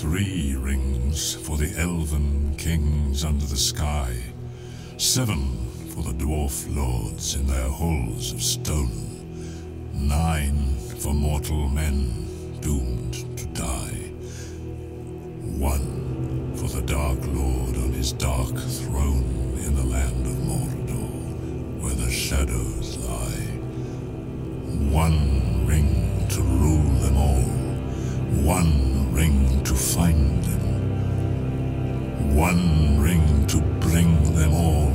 Three rings for the elven kings under the sky, seven for the dwarf lords in their halls of stone, nine for mortal men doomed to die, one for the Dark Lord on his dark throne in the land of Mordor, where the shadows lie. One ring to rule them all, one ring to find them, one ring to bring them all,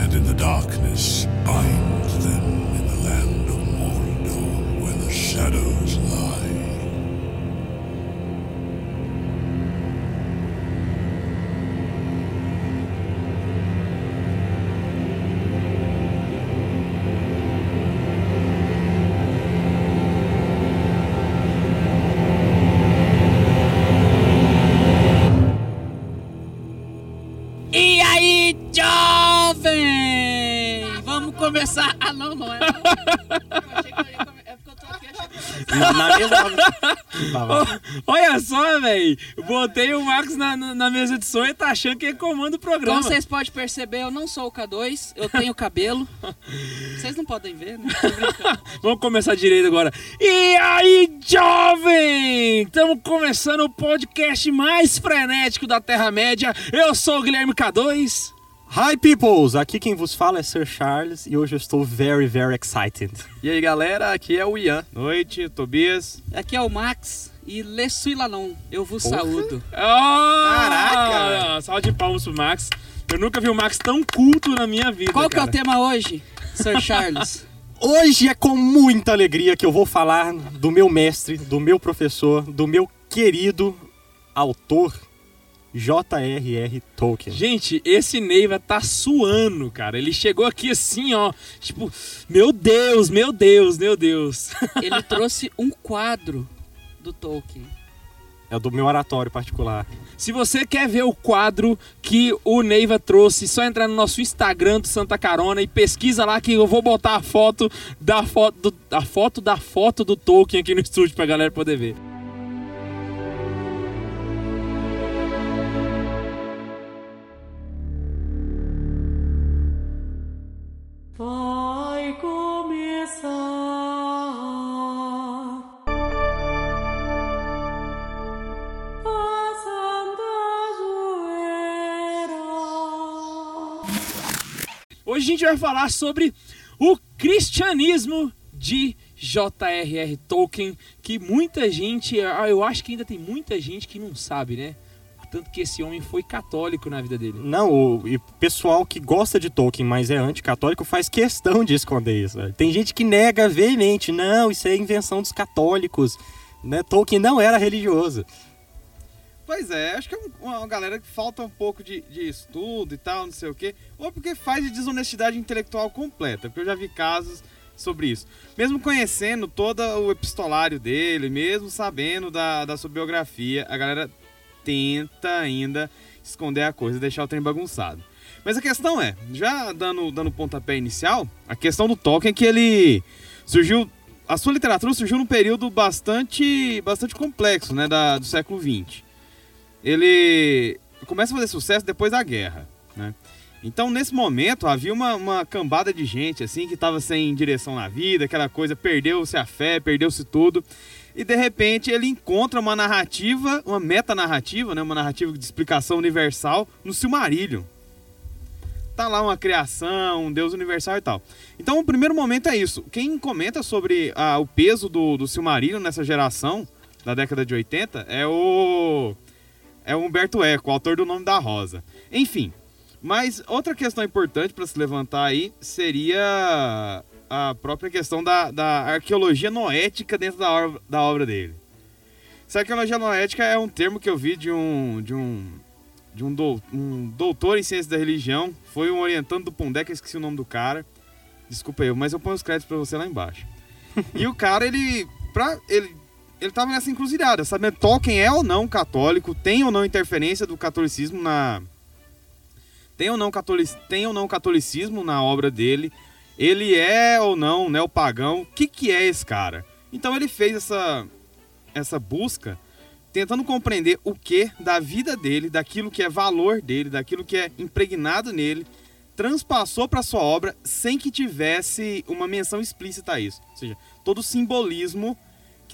and in the darkness bind them in the land of Mordor, where the shadows velho. Botei o Marcos na, na, mesa de som e tá achando que ele comanda o programa. Como vocês podem perceber, eu não sou o K2, eu tenho cabelo. Vocês não podem ver, né? Vamos começar direito agora. E aí, jovem? Estamos começando o podcast mais frenético da Terra-média. Eu sou o Guilherme K2. Hi, peoples! Aqui quem vos fala é Sir Charles e hoje eu estou very, very excited. E aí galera, aqui é o Ian. Noite, Tobias. Aqui é o Max e Le suis Lanon. Eu vos saúdo. Caraca! Salve de palmas pro Max. Eu nunca vi o Max tão culto na minha vida. Qual que é o cara. tema hoje, Sir Charles? Hoje é com muita alegria que eu vou falar do meu mestre, do meu professor, do meu querido autor J.R.R. Tolkien. Gente, esse Neiva tá suando, cara. Ele chegou aqui assim, ó. Tipo, meu Deus, meu Deus, meu Deus. Ele trouxe um quadro do Tolkien. É do meu oratório particular. Se você quer ver o quadro que o Neiva trouxe, só entrar no nosso Instagram do Santa Carona e pesquisa lá que eu vou botar a foto da foto, do, a foto da foto do Tolkien aqui no estúdio pra galera poder ver. A gente vai falar sobre o cristianismo de J.R.R. Tolkien, que muita gente, ah, eu acho que ainda tem muita gente que não sabe, né? Tanto que esse homem foi católico na vida dele. Não, o e pessoal que gosta de Tolkien, mas é anticatólico, faz questão de esconder isso. Tem gente que nega veemente, não, isso é invenção dos católicos. Né? Tolkien não era religioso. Pois é, acho que é um- uma galera que falta um pouco de, de estudo e tal, não sei o quê. Ou porque faz de desonestidade intelectual completa, porque eu já vi casos sobre isso. Mesmo conhecendo todo o epistolário dele, mesmo sabendo da, da sua biografia, a galera tenta ainda esconder a coisa deixar o trem bagunçado. Mas a questão é, já dando, dando pontapé inicial, a questão do Tolkien é que ele surgiu. A sua literatura surgiu num período bastante, bastante complexo, né, da, do século XX. Ele começa a fazer sucesso depois da guerra, né? Então, nesse momento, havia uma, uma cambada de gente, assim, que estava sem direção na vida, aquela coisa, perdeu-se a fé, perdeu-se tudo. E, de repente, ele encontra uma narrativa, uma metanarrativa, né? Uma narrativa de explicação universal no Silmarillion. Tá lá uma criação, um Deus universal e tal. Então, o primeiro momento é isso. Quem comenta sobre ah, o peso do, do Silmarillion nessa geração, da década de 80, é o... É o Humberto Eco, autor do Nome da Rosa. Enfim, mas outra questão importante para se levantar aí seria a própria questão da, da arqueologia noética dentro da obra, da obra dele. Essa arqueologia noética é um termo que eu vi de um de um de um, dou- um doutor em ciências da religião, foi um orientando do Pondé, que eu esqueci o nome do cara. Desculpa eu, mas eu ponho os créditos para você lá embaixo. e o cara, ele pra ele ele tava nessa encruzilhada, sabendo Tolkien é ou não católico, tem ou não interferência do catolicismo na tem ou não, catolic, tem ou não catolicismo na obra dele, ele é ou não neopagão, o que, que é esse cara? Então ele fez essa, essa busca tentando compreender o que da vida dele, daquilo que é valor dele, daquilo que é impregnado nele, transpassou para sua obra sem que tivesse uma menção explícita a isso. Ou seja, todo o simbolismo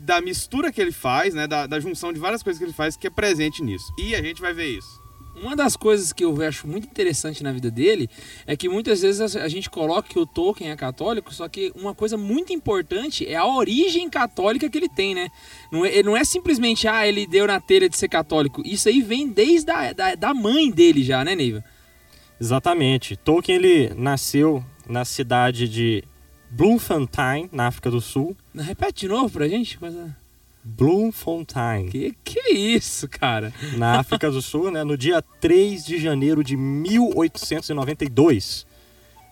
da mistura que ele faz, né, da, da junção de várias coisas que ele faz, que é presente nisso. E a gente vai ver isso. Uma das coisas que eu acho muito interessante na vida dele é que muitas vezes a gente coloca que o Tolkien é católico, só que uma coisa muito importante é a origem católica que ele tem, né? Não é, não é simplesmente, ah, ele deu na telha de ser católico. Isso aí vem desde a, da, da mãe dele já, né, Neiva? Exatamente. Tolkien ele nasceu na cidade de Bloemfontein, na África do Sul. Repete de novo pra gente. Coisa... Bloemfontein, Que que é isso, cara? na África do Sul, né, no dia 3 de janeiro de 1892.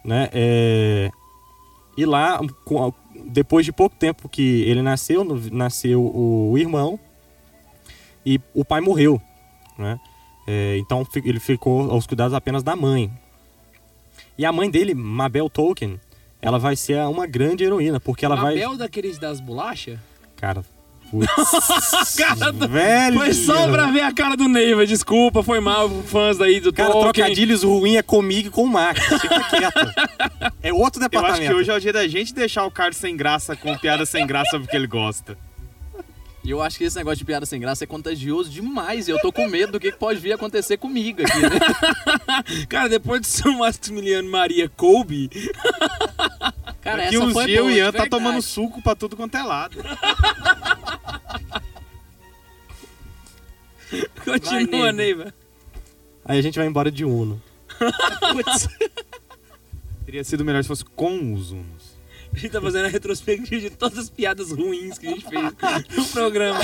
Né, é, E lá, depois de pouco tempo que ele nasceu, nasceu o irmão e o pai morreu. Né? É, então ele ficou aos cuidados apenas da mãe. E a mãe dele, Mabel Tolkien, ela vai ser uma grande heroína, porque ela vai. Mabel daqueles das bolachas? Cara, putz, Cara do- velho. Foi só pra ver a cara do Neiva, desculpa, foi mal, fãs aí do Cara, Tolkien. trocadilhos ruim é comigo e com o Max. Fica quieto. É outro Eu departamento. acho que hoje é o dia da gente deixar o Carlos sem graça com piada sem graça porque ele gosta. E eu acho que esse negócio de piada sem graça é contagioso demais. E eu tô com medo do que pode vir a acontecer comigo aqui, né? Cara, depois de São Maximiliano Maria Colby, Cara, Daqui essa uns foi dias o boa, de Ian tá tomando suco pra tudo quanto é lado. continua, Neiva. Aí a gente vai embora de Uno. Putz. Teria sido melhor se fosse com os Unos. A gente tá fazendo a retrospectiva de todas as piadas ruins que a gente fez no programa.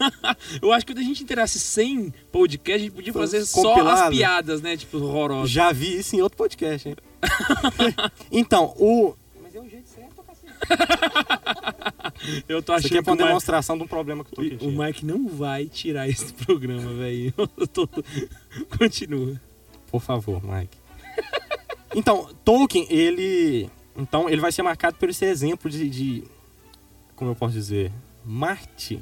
Eu acho que quando a gente inteirasse 100 podcasts, a gente podia fazer só as Compilado. piadas, né? Tipo, horrorosas. Já vi isso em outro podcast, hein? então, o. Mas é um jeito certo, Eu tô Isso aqui achando é que uma o Mike, demonstração de um problema que eu tô o sentindo. Mike não vai tirar esse programa, velho. Eu tô... Continua. Por favor, Mike. Então, Tolkien, ele. Então, ele vai ser marcado por esse exemplo de. de- como eu posso dizer? Marte.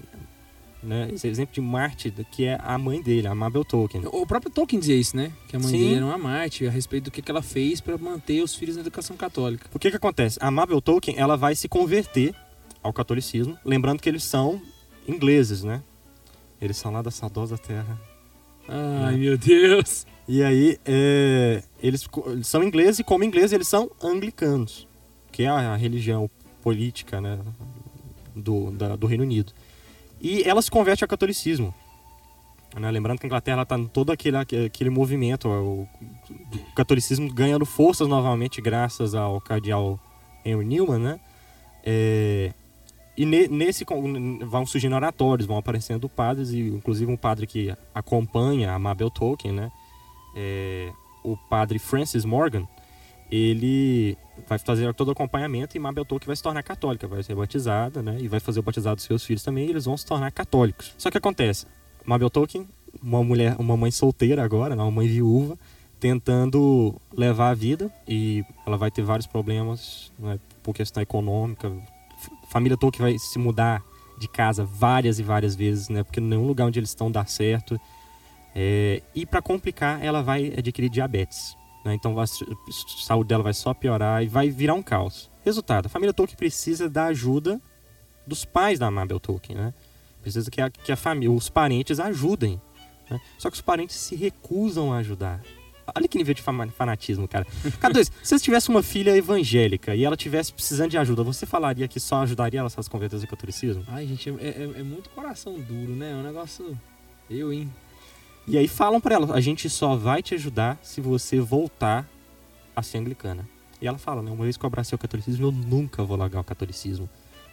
Né? Esse exemplo de Marte, que é a mãe dele, a Mabel Tolkien. O próprio Tolkien dizia isso, né? Que a mãe Sim. dele era uma Marte a respeito do que que ela fez pra manter os filhos na educação católica. O que que acontece? A Mabel Tolkien, ela vai se converter ao catolicismo, lembrando que eles são ingleses, né? Eles são lá da saudosa terra. Ai, meu Deus. E aí, é, eles, eles são ingleses e como ingleses eles são anglicanos, que é a religião política, né, do, da- do Reino Unido. E ela se converte ao catolicismo. né? Lembrando que a Inglaterra está em todo aquele, aquele movimento, o, o catolicismo ganhando forças novamente graças ao cardeal Henry Newman, né? É, e ne- nesse vão surgindo oratórios, vão aparecendo padres, e inclusive um padre que acompanha a Mabel Tolkien, né? É, o padre Francis Morgan, ele vai fazer todo o acompanhamento e Mabel Tolkien vai se tornar católica, vai ser batizada, né? E vai fazer o batizado dos seus filhos também, e eles vão se tornar católicos. Só que acontece, Mabel Tolkien, uma mulher, uma mãe solteira agora, né? uma mãe viúva, tentando levar a vida e ela vai ter vários problemas né, por questão econômica. Família Tolkien vai se mudar de casa várias e várias vezes, né? Porque nenhum lugar onde eles estão dá certo. É, e para complicar, ela vai adquirir diabetes. né? Então a saúde dela vai só piorar e vai virar um caos. Resultado, a família Tolkien precisa da ajuda dos pais da Mabel Tolkien, né? Precisa que a, que a família, os parentes ajudem. né? Só que os parentes se recusam a ajudar. Olha que nível de fanatismo, cara. Cara, dois, se você tivesse uma filha evangélica e ela tivesse precisando de ajuda, você falaria que só ajudaria ela se ela se convertesse ao catolicismo? Ai, gente, é, é- é muito coração duro, né? É um negócio. Eu, hein? E aí falam pra ela, a gente só vai te ajudar se você voltar a ser anglicana. E ela fala, né, uma vez que eu abracei o catolicismo, eu nunca vou largar o catolicismo.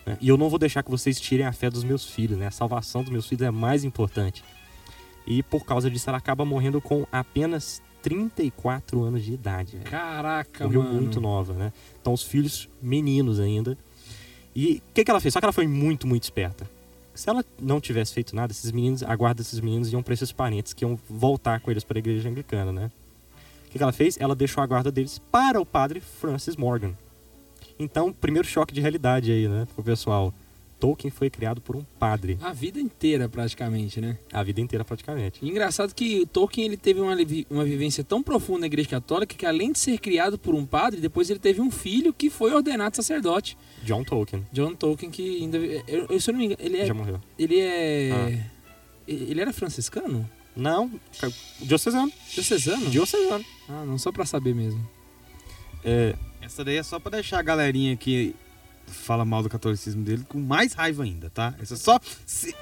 né? E eu não vou deixar que vocês tirem a fé dos meus filhos, né? A salvação dos meus filhos é mais importante. E por causa disso ela acaba morrendo com apenas 34 anos de idade. velho. Caraca, Morreu mano. muito nova, né? Então os filhos meninos ainda. E o que, que ela fez? Só que ela foi muito, muito esperta. Se ela não tivesse feito nada, esses meninos, a guarda desses meninos iam para esses parentes que iam voltar com eles para a igreja anglicana, né? O que, que ela fez? Ela deixou a guarda deles para o padre Francis Morgan. Então, primeiro choque de realidade aí, né, pro pessoal. Tolkien foi criado por um padre, A vida inteira, praticamente, né? a vida inteira praticamente. E engraçado que o Tolkien ele teve uma, uma vivência tão profunda na Igreja Católica que, além de ser criado por um padre, depois ele teve um filho que foi ordenado sacerdote. John Tolkien John Tolkien, que ainda. Eu, eu, se eu não me engano, ele é. já morreu. Ele é. Ah. Ele era franciscano? Não, ca- diocesano. Diocesano? Diocesano. Ah, não, só pra saber mesmo. É, Essa daí é só pra deixar a galerinha que fala mal do catolicismo dele com mais raiva ainda, tá? Essa é só. Você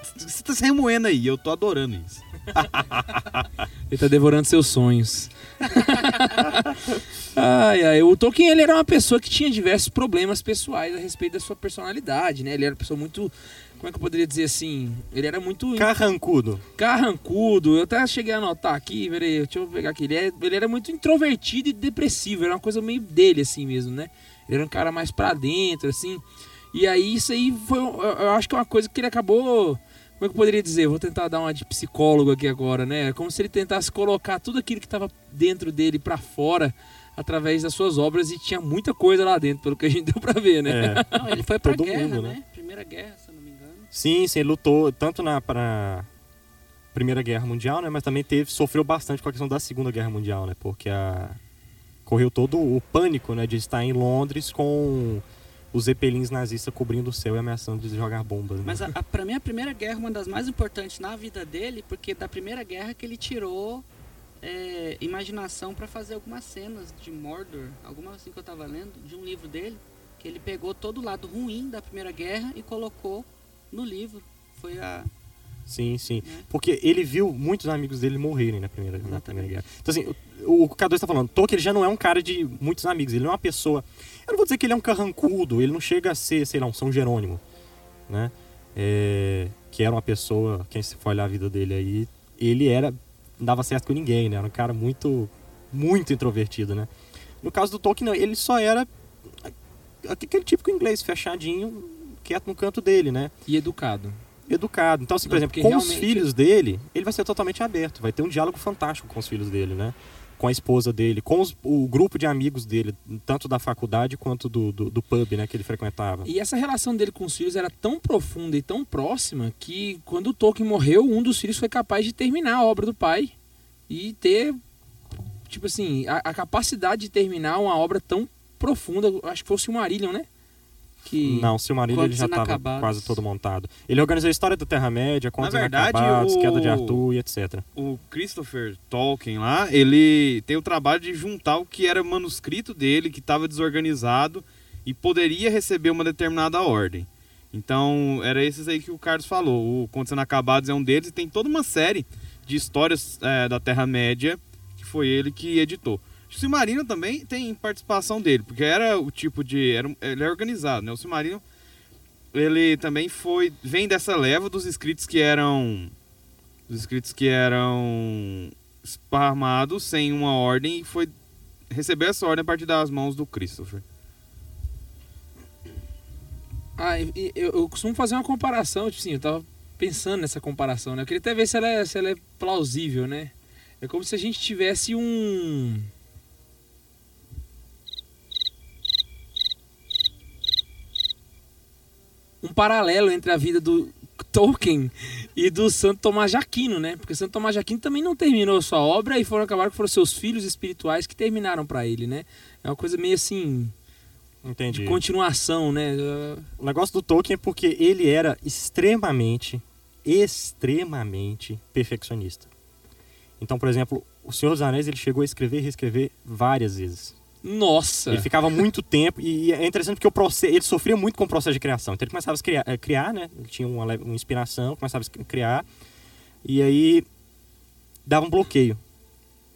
tá se remoendo aí, eu tô adorando isso. Ele tá devorando seus sonhos. ai, ai. O Tolkien ele era uma pessoa que tinha diversos problemas pessoais a respeito da sua personalidade, né? Ele era uma pessoa muito. Como é que eu poderia dizer assim? Ele era muito carrancudo. carrancudo. Eu até cheguei a anotar aqui, peraí, deixa eu pegar aqui. Ele, é- ele era muito introvertido e depressivo. Era uma coisa meio dele, assim mesmo, né? Ele era um cara mais pra dentro, assim. E aí, isso aí foi. Eu, acho que é uma coisa que ele acabou. Como é que eu poderia dizer? Vou tentar dar uma de psicólogo aqui agora, né? É como se ele tentasse colocar tudo aquilo que estava dentro dele pra fora através das suas obras e tinha muita coisa lá dentro, pelo que a gente deu pra ver, né? É. Não, ele foi pra Todo guerra, mundo, né? né? Primeira guerra, se eu não me engano. Sim, sim, ele lutou tanto na pra Primeira Guerra Mundial, né, mas também teve sofreu bastante com a questão da Segunda Guerra Mundial, né, porque a correu todo o pânico, né, de estar em Londres com os zeppelins nazistas cobrindo o céu e ameaçando de jogar bombas. Né? Mas a, a, pra mim a primeira guerra é uma das mais importantes na vida dele, porque da primeira guerra que ele tirou é, imaginação pra fazer algumas cenas de Mordor, alguma assim que eu tava lendo, de um livro dele, que ele pegou todo o lado ruim da primeira guerra e colocou no livro. Foi a. Sim, sim. né? Porque ele viu muitos amigos dele morrerem na primeira, na primeira guerra. Então, assim, o, o K2 tá falando, Tolkien já não é um cara de muitos amigos, ele não é uma pessoa. Eu não vou dizer que ele é um carrancudo, ele não chega a ser, sei lá, um São Jerônimo, né? É, que era uma pessoa, quem se for olhar a vida dele aí, ele era. não dava certo com ninguém, né? Era um cara muito, muito introvertido, né? No caso do Tolkien, não, ele só era aquele típico inglês, fechadinho, quieto no canto dele, né? E educado. Educado. Então, assim, por exemplo, porque com os realmente- filhos dele, ele vai ser totalmente aberto. Vai ter um diálogo fantástico com os filhos dele, né? Com a esposa dele, com os- o grupo de amigos dele, tanto da faculdade quanto do, do, do pub, né, que ele frequentava. E essa relação dele com os filhos era tão profunda e tão próxima que quando o Tolkien morreu, um dos filhos foi capaz de terminar a obra do pai e ter, tipo assim, a, a capacidade de terminar uma obra tão profunda. Acho que foi o Silmarillion, né? Que Não, o Silmarillion ele já estava quase todo montado. Ele organizou a história da Terra-média, Contos verdade, Inacabados, o- Queda de Arthur e etc. O Christopher Tolkien lá, ele tem o trabalho de juntar o que era manuscrito dele, que estava desorganizado e poderia receber uma determinada ordem. Então, era esses aí que o Carlos falou. O Contos Inacabados é um deles e tem toda uma série de histórias é, da Terra-média que foi ele que editou. O Silmarillion também tem participação dele, porque era o tipo de... Era, ele é organizado, né? O Silmarillion, ele também foi... Vem dessa leva dos escritos que eram... Dos escritos que eram esparramados sem uma ordem e foi... Recebeu essa ordem a partir das mãos do Christopher. Ah, eu, eu costumo fazer uma comparação, tipo assim, eu tava pensando nessa comparação, né? Eu queria até ver se ela, é, se ela é plausível, né? É como se a gente tivesse um. Um paralelo entre a vida do Tolkien e do Santo Tomás de Aquino, né? Porque Santo Tomás de Aquino também não terminou a sua obra e foram acabar que foram seus filhos espirituais que terminaram pra ele, né? É uma coisa meio assim, Entendi. de continuação, né? O negócio do Tolkien é porque ele era extremamente, extremamente perfeccionista. Então, por exemplo, O Senhor dos Anéis ele chegou a escrever e reescrever várias vezes. Nossa! Ele ficava muito tempo e é interessante porque o processo, ele sofria muito com o processo de criação. Então ele começava a criar, a criar né? Ele tinha uma, leve- uma inspiração, começava a criar e aí dava um bloqueio.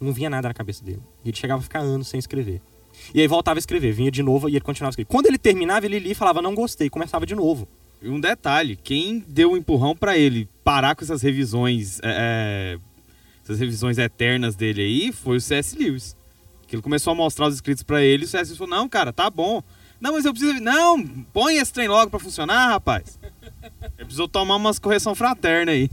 Não vinha nada na cabeça dele. E ele chegava a ficar anos sem escrever. E aí voltava a escrever, vinha de novo e ele continuava a escrever. Quando ele terminava, ele lia e falava não gostei, começava de novo. E um detalhe, quem deu um empurrão pra ele parar com essas revisões, é, essas revisões eternas dele aí, foi o C.S. Lewis. Que ele começou a mostrar os escritos pra ele, e o. Lewis falou, não, cara, tá bom. Não, mas eu preciso... Não, põe esse trem logo pra funcionar, rapaz. Ele precisou tomar umas correção fraterna aí.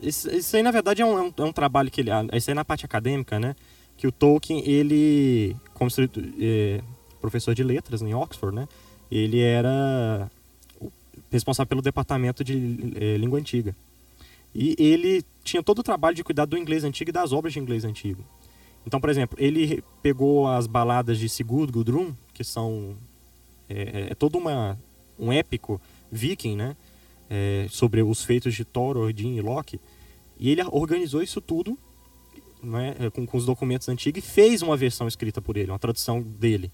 Isso, isso aí, na verdade, é um, é um- é um trabalho que ele. ah, Isso aí na parte acadêmica, né? Que o Tolkien, ele. Como se, é, professor de letras em Oxford, né? Ele era. responsável pelo departamento de eh, língua antiga. E ele tinha todo o trabalho de cuidar do inglês antigo e das obras de inglês antigo. Então, por exemplo, ele pegou as baladas de Sigurd Gudrun, que são é, é todo uma, um épico viking, né? É, sobre os feitos de Thor, Odin e Loki. E ele organizou isso tudo né, com, com os documentos antigos e fez uma versão escrita por ele, uma tradução dele.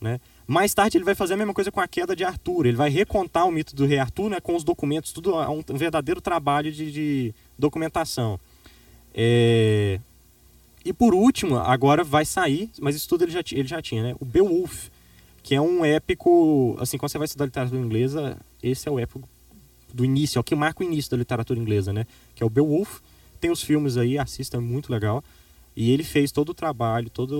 Né? Mais tarde ele vai fazer a mesma coisa com a queda de Arthur. Ele vai recontar o mito do rei Arthur né, com os documentos, tudo é um verdadeiro trabalho de, de documentação. É... E por último, agora vai sair, mas isso tudo ele já, ele já tinha, né? O Beowulf, que é um épico. Assim, quando você vai estudar literatura inglesa, esse é o épico do início, é o que marca o início da literatura inglesa, né? Que é o Beowulf. Tem os filmes aí, assista, é muito legal. E ele fez todo o trabalho, toda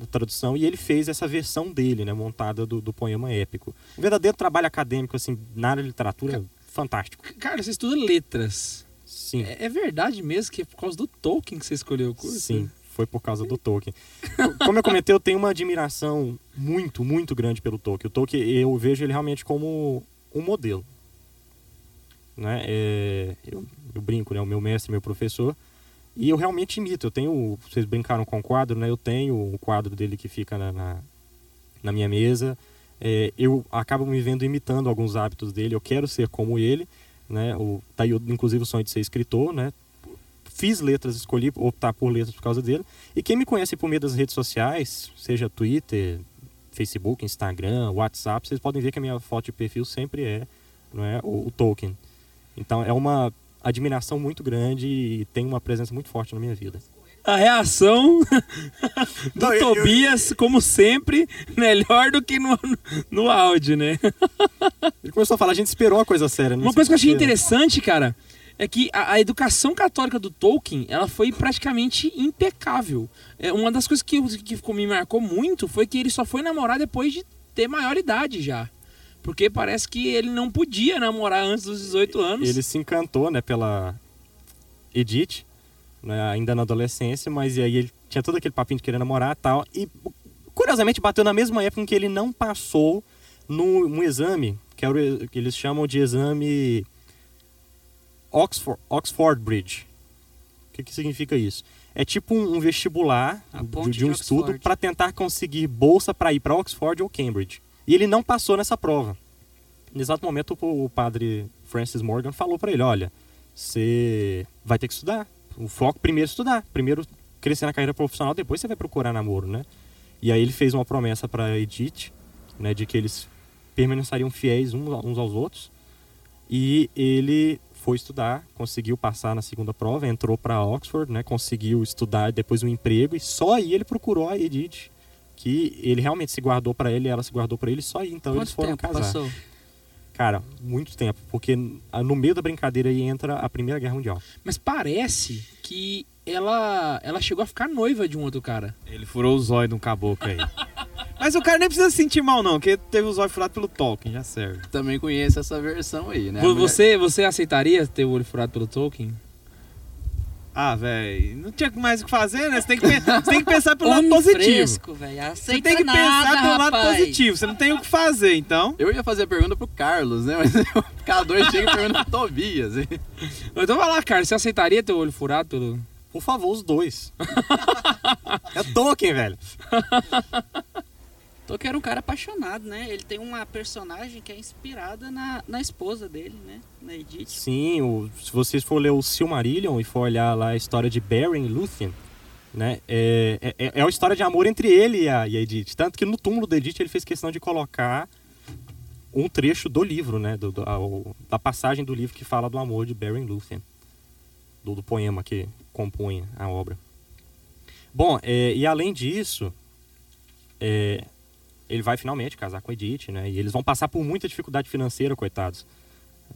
a tradução, e ele fez essa versão dele, né? Montada do, do poema épico. Um verdadeiro trabalho acadêmico, assim, na área de literatura, fantástico. Cara, você estuda letras. Sim. É, é verdade mesmo que é por causa do Tolkien que você escolheu o curso? Sim, foi por causa do Tolkien. Como eu comentei, eu tenho uma admiração muito, muito grande pelo Tolkien. O Tolkien, eu vejo ele realmente como um modelo. Né? É, eu, eu brinco, né? O meu mestre, meu professor. E eu realmente imito. Eu tenho, vocês brincaram com o quadro, né? Eu tenho o quadro dele que fica na, na, na minha mesa. É, eu acabo me vendo imitando alguns hábitos dele. Eu quero ser como ele, né? O, tá aí, inclusive, o sonho de ser escritor, né? Fiz letras, escolhi optar por letras por causa dele. E quem me conhece por meio das redes sociais, seja Twitter, Facebook, Instagram, WhatsApp, vocês podem ver que a minha foto de perfil sempre é, não é o, o Tolkien. Então é uma admiração muito grande e tem uma presença muito forte na minha vida. A reação do Não, eu- eu- Tobias, como sempre, melhor do que no, no áudio, né? Ele começou a falar, a gente esperou uma coisa séria. não Uma coisa que eu achei interessante, cara, é que a, a educação católica do Tolkien, ela foi praticamente impecável. É, uma das coisas que, eu- que ficou- me marcou muito foi que ele só foi namorar depois de ter maioridade já. Porque parece que ele não podia namorar antes dos 18 anos. Ele se encantou, né, pela Edith, né, ainda na adolescência, mas e aí ele tinha todo aquele papinho de querer namorar tal. E curiosamente bateu na mesma época em que ele não passou num um exame, que, é o, que eles chamam de exame Oxford, Oxford Bridge. O que, que significa isso? É tipo um, um vestibular de, de um de estudo para tentar conseguir bolsa para ir para Oxford ou Cambridge. E ele não passou nessa prova. No exato momento, o, o padre Francis Morgan falou para ele: Olha, você vai ter que estudar. O foco primeiro é estudar. Primeiro crescer na carreira profissional, depois você vai procurar namoro, né? E aí ele fez uma promessa para Edith, né, de que eles permaneceriam fiéis uns aos outros. E ele foi estudar, conseguiu passar na segunda prova, entrou para Oxford, né, conseguiu estudar depois um emprego e só aí ele procurou a Edith, que ele realmente se guardou para ele, ela se guardou para ele, só aí então eles Quanto foram tempo casar. passou? Cara, muito tempo, porque no meio da brincadeira aí entra a Primeira Guerra Mundial. Mas parece que ela, ela chegou a ficar noiva de um outro cara. Ele furou o zóio de um caboclo aí. Mas o cara nem precisa se sentir mal, não, porque teve o zóio furado pelo Tolkien, já serve. Também conheço essa versão aí, né? Você, você aceitaria ter o olho furado pelo Tolkien? Ah, velho, não tinha mais o que fazer, né? Você tem que, você tem que pensar pelo lado positivo. fresco, velho. Você tem que nada, pensar pelo lado rapaz. positivo, você não tem o que fazer, então. Eu ia fazer a pergunta pro Carlos, né? Mas o K2 chega e pergunta pro Tobias. hein? Então vai lá, cara. Você aceitaria ter o olho furado pelo. Por favor, os dois. é Tolkien, velho. Tolkien era um cara apaixonado, né? Ele tem uma personagem que é inspirada na, na esposa dele, né? Na Edith. Sim, o- se vocês for ler o Silmarillion e for olhar lá a história de Beren e Lúthien, né? É, é, é a história de amor entre ele e a, e a Edith. Tanto que no túmulo da Edith ele fez questão de colocar um trecho do livro, né? Do, do- a- o- da passagem do livro que fala do amor de Beren Lúthien. Do, do poema que compõe a obra. Bom, é, e além disso, é, ele vai finalmente casar com a Edith, né? E eles vão passar por muita dificuldade financeira, coitados.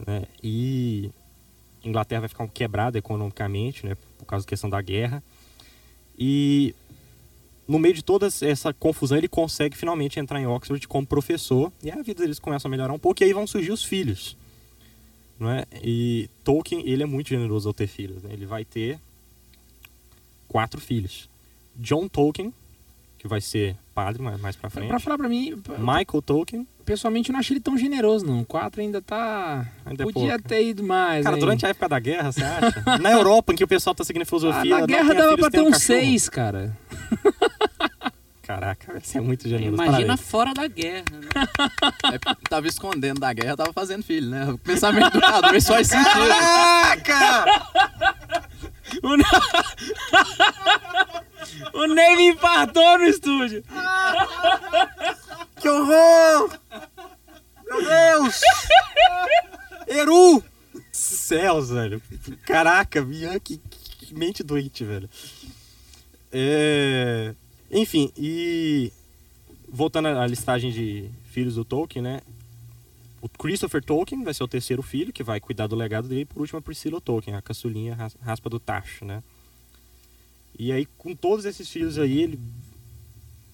Né? E Inglaterra vai ficar quebrada economicamente, né? Por causa da questão da guerra. E no meio de toda essa confusão, ele consegue finalmente entrar em Oxford como professor. E a vida deles começa a melhorar um pouco. E aí vão surgir os filhos. Não é? E Tolkien, ele é muito generoso ao ter filhos. Né? Ele vai ter quatro filhos. John Tolkien, que vai ser padre mais, mais pra frente. Pra falar pra mim, Michael Tolkien. pessoalmente eu não achei ele tão generoso, não. O 4 ainda tá. Ainda é Podia pouco. ter ido mais. Cara, hein? durante a época da guerra, você acha? Na Europa, em que o pessoal tá seguindo Ah, filosofia. na não guerra dava filhos, pra ter um cachorro. 6, cara. Caraca, você é muito generoso. Imagina parabéns. fora da guerra, né? É, tava escondendo da guerra, tava fazendo filho, né? O pensamento do mas faz sentido. Caraca! O, o Ney me infartou no estúdio. Que horror! Meu Deus! Eru! Céus, velho. Caraca, Bian, que, que mente doente, velho. É... Enfim, e... Voltando à listagem de filhos do Tolkien, né? O Christopher Tolkien vai ser o terceiro filho, que vai cuidar do legado dele. E por último, a Priscilla Tolkien, a caçulinha ras- raspa do tacho, né? E aí, com todos esses filhos aí, ele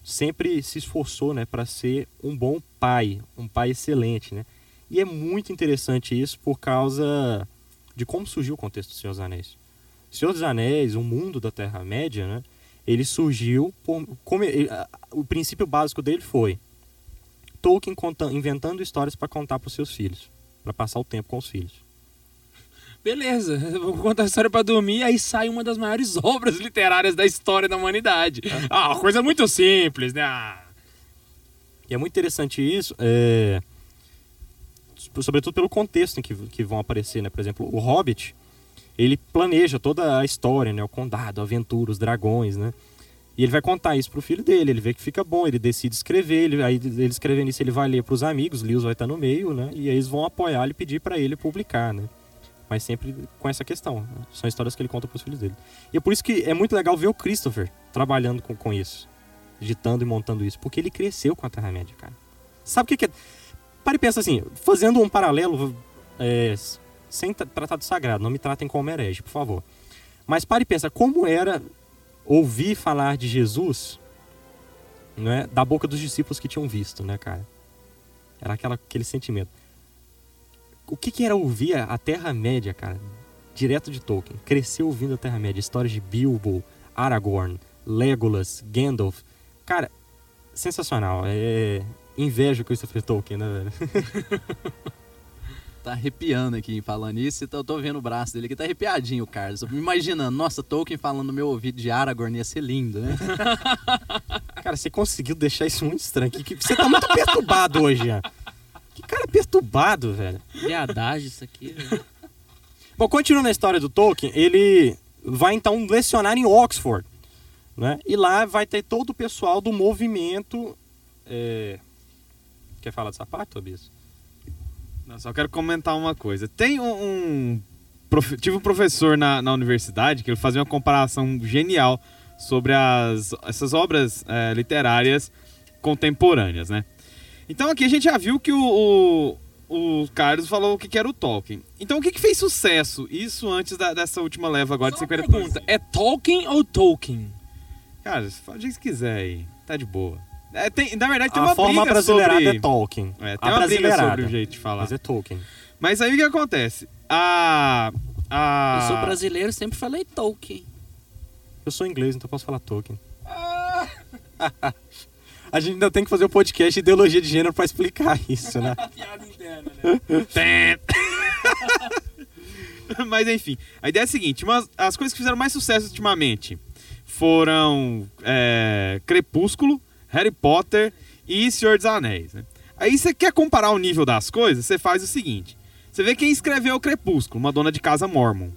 sempre se esforçou, né, para ser um bom pai, um pai excelente, né? E é muito interessante isso por causa de como surgiu o contexto do Senhor dos Anéis. Senhor dos Anéis, o mundo da Terra-média, né? Ele surgiu por como ele- a- o princípio básico dele foi Tolkien inventando histórias para contar para os seus filhos, para passar o tempo com os filhos. Beleza, vou contar a história pra dormir, aí sai uma das maiores obras literárias da história da humanidade. Ah, uma coisa muito simples, né? Ah, E é muito interessante isso, é, so- sobretudo pelo contexto em que, que vão aparecer, né? Por exemplo, o Hobbit, ele planeja toda a história, né? O condado, a aventura, os dragões, né? E ele vai contar isso pro filho dele, ele vê que fica bom, ele decide escrever, ele, aí ele escrevendo isso ele vai ler pros amigos, Lewis vai estar no meio, né? E eles vão apoiar e pedir para ele publicar, né? Mas sempre com essa questão, né? são histórias que ele conta pros filhos dele. E é por isso que é muito legal ver o Christopher trabalhando com, com isso, editando e montando isso, porque ele cresceu com a Terra-média, cara. Sabe o que, que é? Para e pensa assim, fazendo um paralelo é, sem tra- tratado sagrado, não me tratem como herege, por favor. Mas pare e pensa, como era ouvir falar de Jesus né, da boca dos discípulos que tinham visto, né, cara? Era aquela, aquele sentimento. O que, que era ouvir a Terra-média, cara? Direto de Tolkien. Cresceu ouvindo a Terra-média. Histórias de Bilbo, Aragorn, Legolas, Gandalf. Cara, sensacional. É... Invejo o Christopher Tolkien, né, velho? Tá arrepiando aqui falando isso, então eu tô vendo o braço dele aqui, tá arrepiadinho o Carlos. Eu me imaginando, nossa, Tolkien falando no meu ouvido de Aragorn ia ser lindo, né? Cara, você conseguiu deixar isso muito estranho. Que, que- você tá muito perturbado hoje, Ian. Que cara perturbado, velho. Viadagem isso aqui, velho. Bom, continuando a história do Tolkien, ele vai então lecionar em Oxford, né? E lá vai ter todo o pessoal do movimento. é, Quer falar dessa parte, Tobias? Não, só quero comentar uma coisa. Tem um. um profe- tive um professor na, na universidade que ele fazia uma comparação genial sobre as, essas obras é, literárias contemporâneas, né? Então aqui a gente já viu que o, o, o Carlos falou o que, que era o Tolkien. Então o que, que fez sucesso? Isso antes da- dessa última leva agora de Só uma 50 pergunta, é Tolkien ou Tolkien? Cara, fala o que quiser aí. Tá de boa. É, tem, na verdade tem a uma forma briga brasileirada sobre... é Tolkien. É, tem a uma briga sobre o jeito de falar. Mas é Tolkien. Mas aí o que acontece? A. a... Eu sou brasileiro, sempre falei Tolkien. Eu sou inglês, então posso falar Tolkien. a gente ainda tem que fazer um podcast de ideologia de gênero pra explicar isso, né? Piada interna, né? Mas enfim, a ideia é a seguinte: umas- as coisas que fizeram mais sucesso ultimamente foram é, Crepúsculo, Harry Potter e Senhor dos Anéis. né? Aí você quer comparar o nível das coisas, você faz o seguinte: você vê quem escreveu Crepúsculo, uma dona de casa mormon.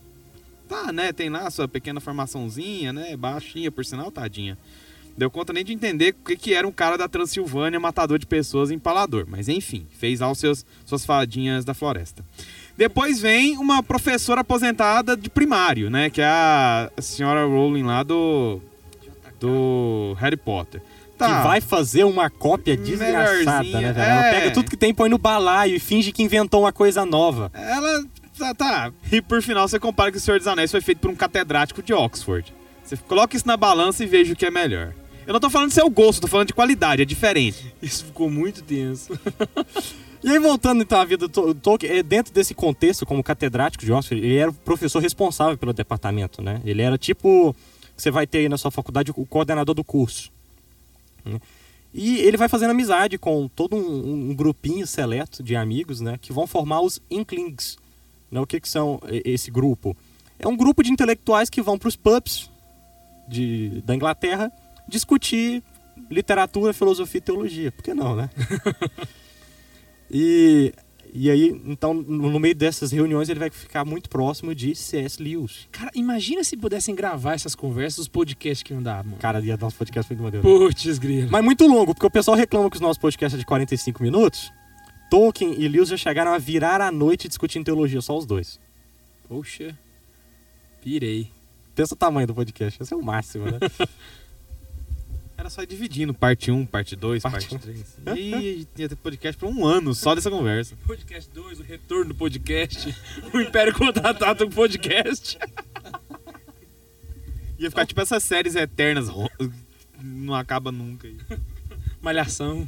Tá, né? Tem lá sua pequena formaçãozinha, né? Baixinha, por sinal, tadinha. Deu conta nem de entender o que, que era um cara da Transilvânia, matador de pessoas, empalador. Mas enfim, fez lá os seus, suas fadinhas da floresta. Depois vem uma professora aposentada de primário, né? Que é a senhora Rowling lá do. Do Harry Potter. Tá. Que vai fazer uma cópia desgraçada, né, velho? Ela é. pega tudo que tem, põe no balaio e finge que inventou uma coisa nova. Ela. Tá, tá. E por final você compara que o Senhor dos Anéis foi feito por um catedrático de Oxford. Você coloca isso na balança e veja o que é melhor. Eu não tô falando de seu gosto, tô falando de qualidade, é diferente. Isso ficou muito tenso. E aí, voltando então à vida do To- Tolkien, é, dentro desse contexto, como catedrático de Oxford, ele era o professor responsável pelo departamento, né? Ele era tipo, você vai ter aí na sua faculdade o coordenador do curso. Né? E ele vai fazendo amizade com todo um, um grupinho seleto de amigos, né? Que vão formar os Inklings. Né? O que, que são esse grupo? É um grupo de intelectuais que vão para os pubs de, da Inglaterra discutir literatura, filosofia e teologia. Por que não, né? e, e aí, então, no meio dessas reuniões, ele vai ficar muito próximo de C.S. Lewis. Cara, imagina se pudessem gravar essas conversas, os podcasts que não dá, mano. Cara, ia dar uns podcasts muito maneiro. Putz, grilo. Mas muito longo, porque o pessoal reclama que os nossos podcasts é de 45 minutos. Tolkien e Lewis já chegaram a virar a noite discutindo teologia, só os dois. Poxa. Pirei. Pensa o tamanho do podcast, esse é o máximo, né? Era só ir dividindo, parte 1, parte 2, Parte parte um. 3. E ia ter podcast por um ano só dessa conversa. Podcast 2, o retorno do podcast. o Império Contra-Ataca do podcast. Ia ficar tipo essas séries eternas, não acaba nunca. aí. Malhação.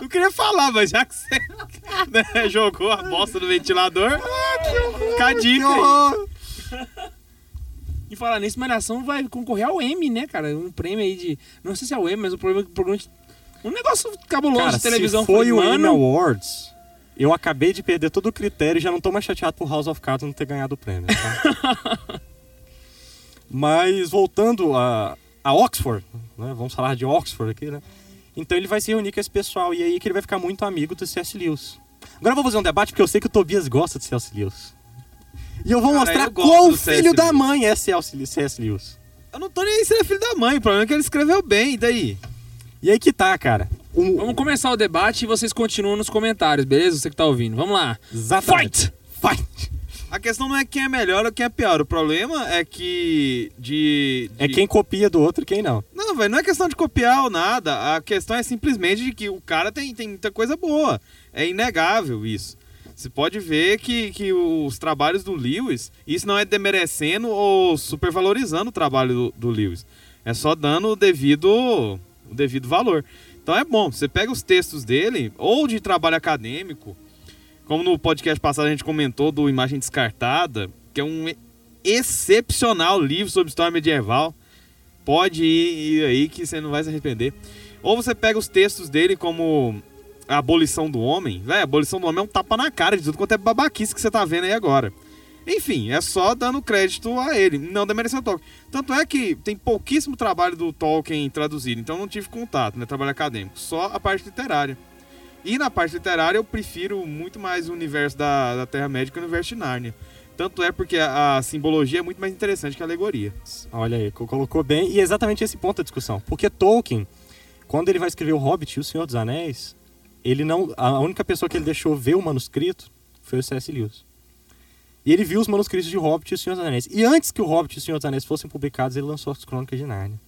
Não queria falar, mas já que você né, jogou a bosta no ventilador, fica a dica aí. E falar nisso, Malhação vai concorrer ao M, né, cara? Um prêmio aí de. Não sei se é o M, mas um programa, programa de. Um negócio cabuloso Cara, de televisão. se foi o mano, Awards, eu acabei de perder todo o critério e já não tô mais chateado por House of Cards não ter ganhado o prêmio. tá? Mas voltando a, a Oxford, né? vamos falar de Oxford aqui, né? Então ele vai se reunir com esse pessoal e aí que ele vai ficar muito amigo do C.S. Lewis. Agora eu vou fazer um debate porque eu sei que o Tobias gosta de C.S. Lewis. E eu vou Cara, mostrar eu qual filho da mãe é C.S. C.S. Lewis. Eu não tô nem aí se ele é filho da mãe, o problema é que ele escreveu bem, e daí? E aí que tá, cara. O- Vamos começar o debate e vocês continuam nos comentários, beleza? Você que tá ouvindo. Vamos lá. Exatamente. Fight! Fight! A questão não é quem é melhor ou quem é pior. O problema é que de. É de- quem copia do outro e quem não. Não, velho, não é questão de copiar ou nada. A questão é simplesmente de que o cara tem, tem muita coisa boa. É inegável isso. Você pode ver que, que os trabalhos do Lewis, isso não é demerecendo ou supervalorizando o trabalho do, do Lewis. É só dando o devido, o devido valor. Então é bom, você pega os textos dele, ou de trabalho acadêmico, como no podcast passado a gente comentou do Imagem Descartada, que é um excepcional livro sobre história medieval. Pode ir, ir aí que você não vai se arrepender. Ou você pega os textos dele como a abolição do homem. Véi, a abolição do homem é um tapa na cara de tudo quanto é babaquice que você tá vendo aí agora. Enfim, é só dando crédito a ele, não demerecendo o Tolkien. Tanto é que tem pouquíssimo trabalho do Tolkien traduzido, então não tive contato, né? Trabalho acadêmico, só a parte literária. E na parte literária eu prefiro muito mais o universo da, da Terra-média que o universo de Nárnia. Tanto é porque a, a simbologia é muito mais interessante que a alegoria. Olha aí, co- colocou bem. E é exatamente esse ponto da discussão. Porque Tolkien, quando ele vai escrever O Hobbit e O Senhor dos Anéis, ele não. A única pessoa que ele deixou ver o manuscrito foi o C.S. Lewis. E ele viu os manuscritos de Hobbit e O Senhor dos Anéis. E antes que O Hobbit e O Senhor dos Anéis fossem publicados, ele lançou as Crônicas de Nárnia.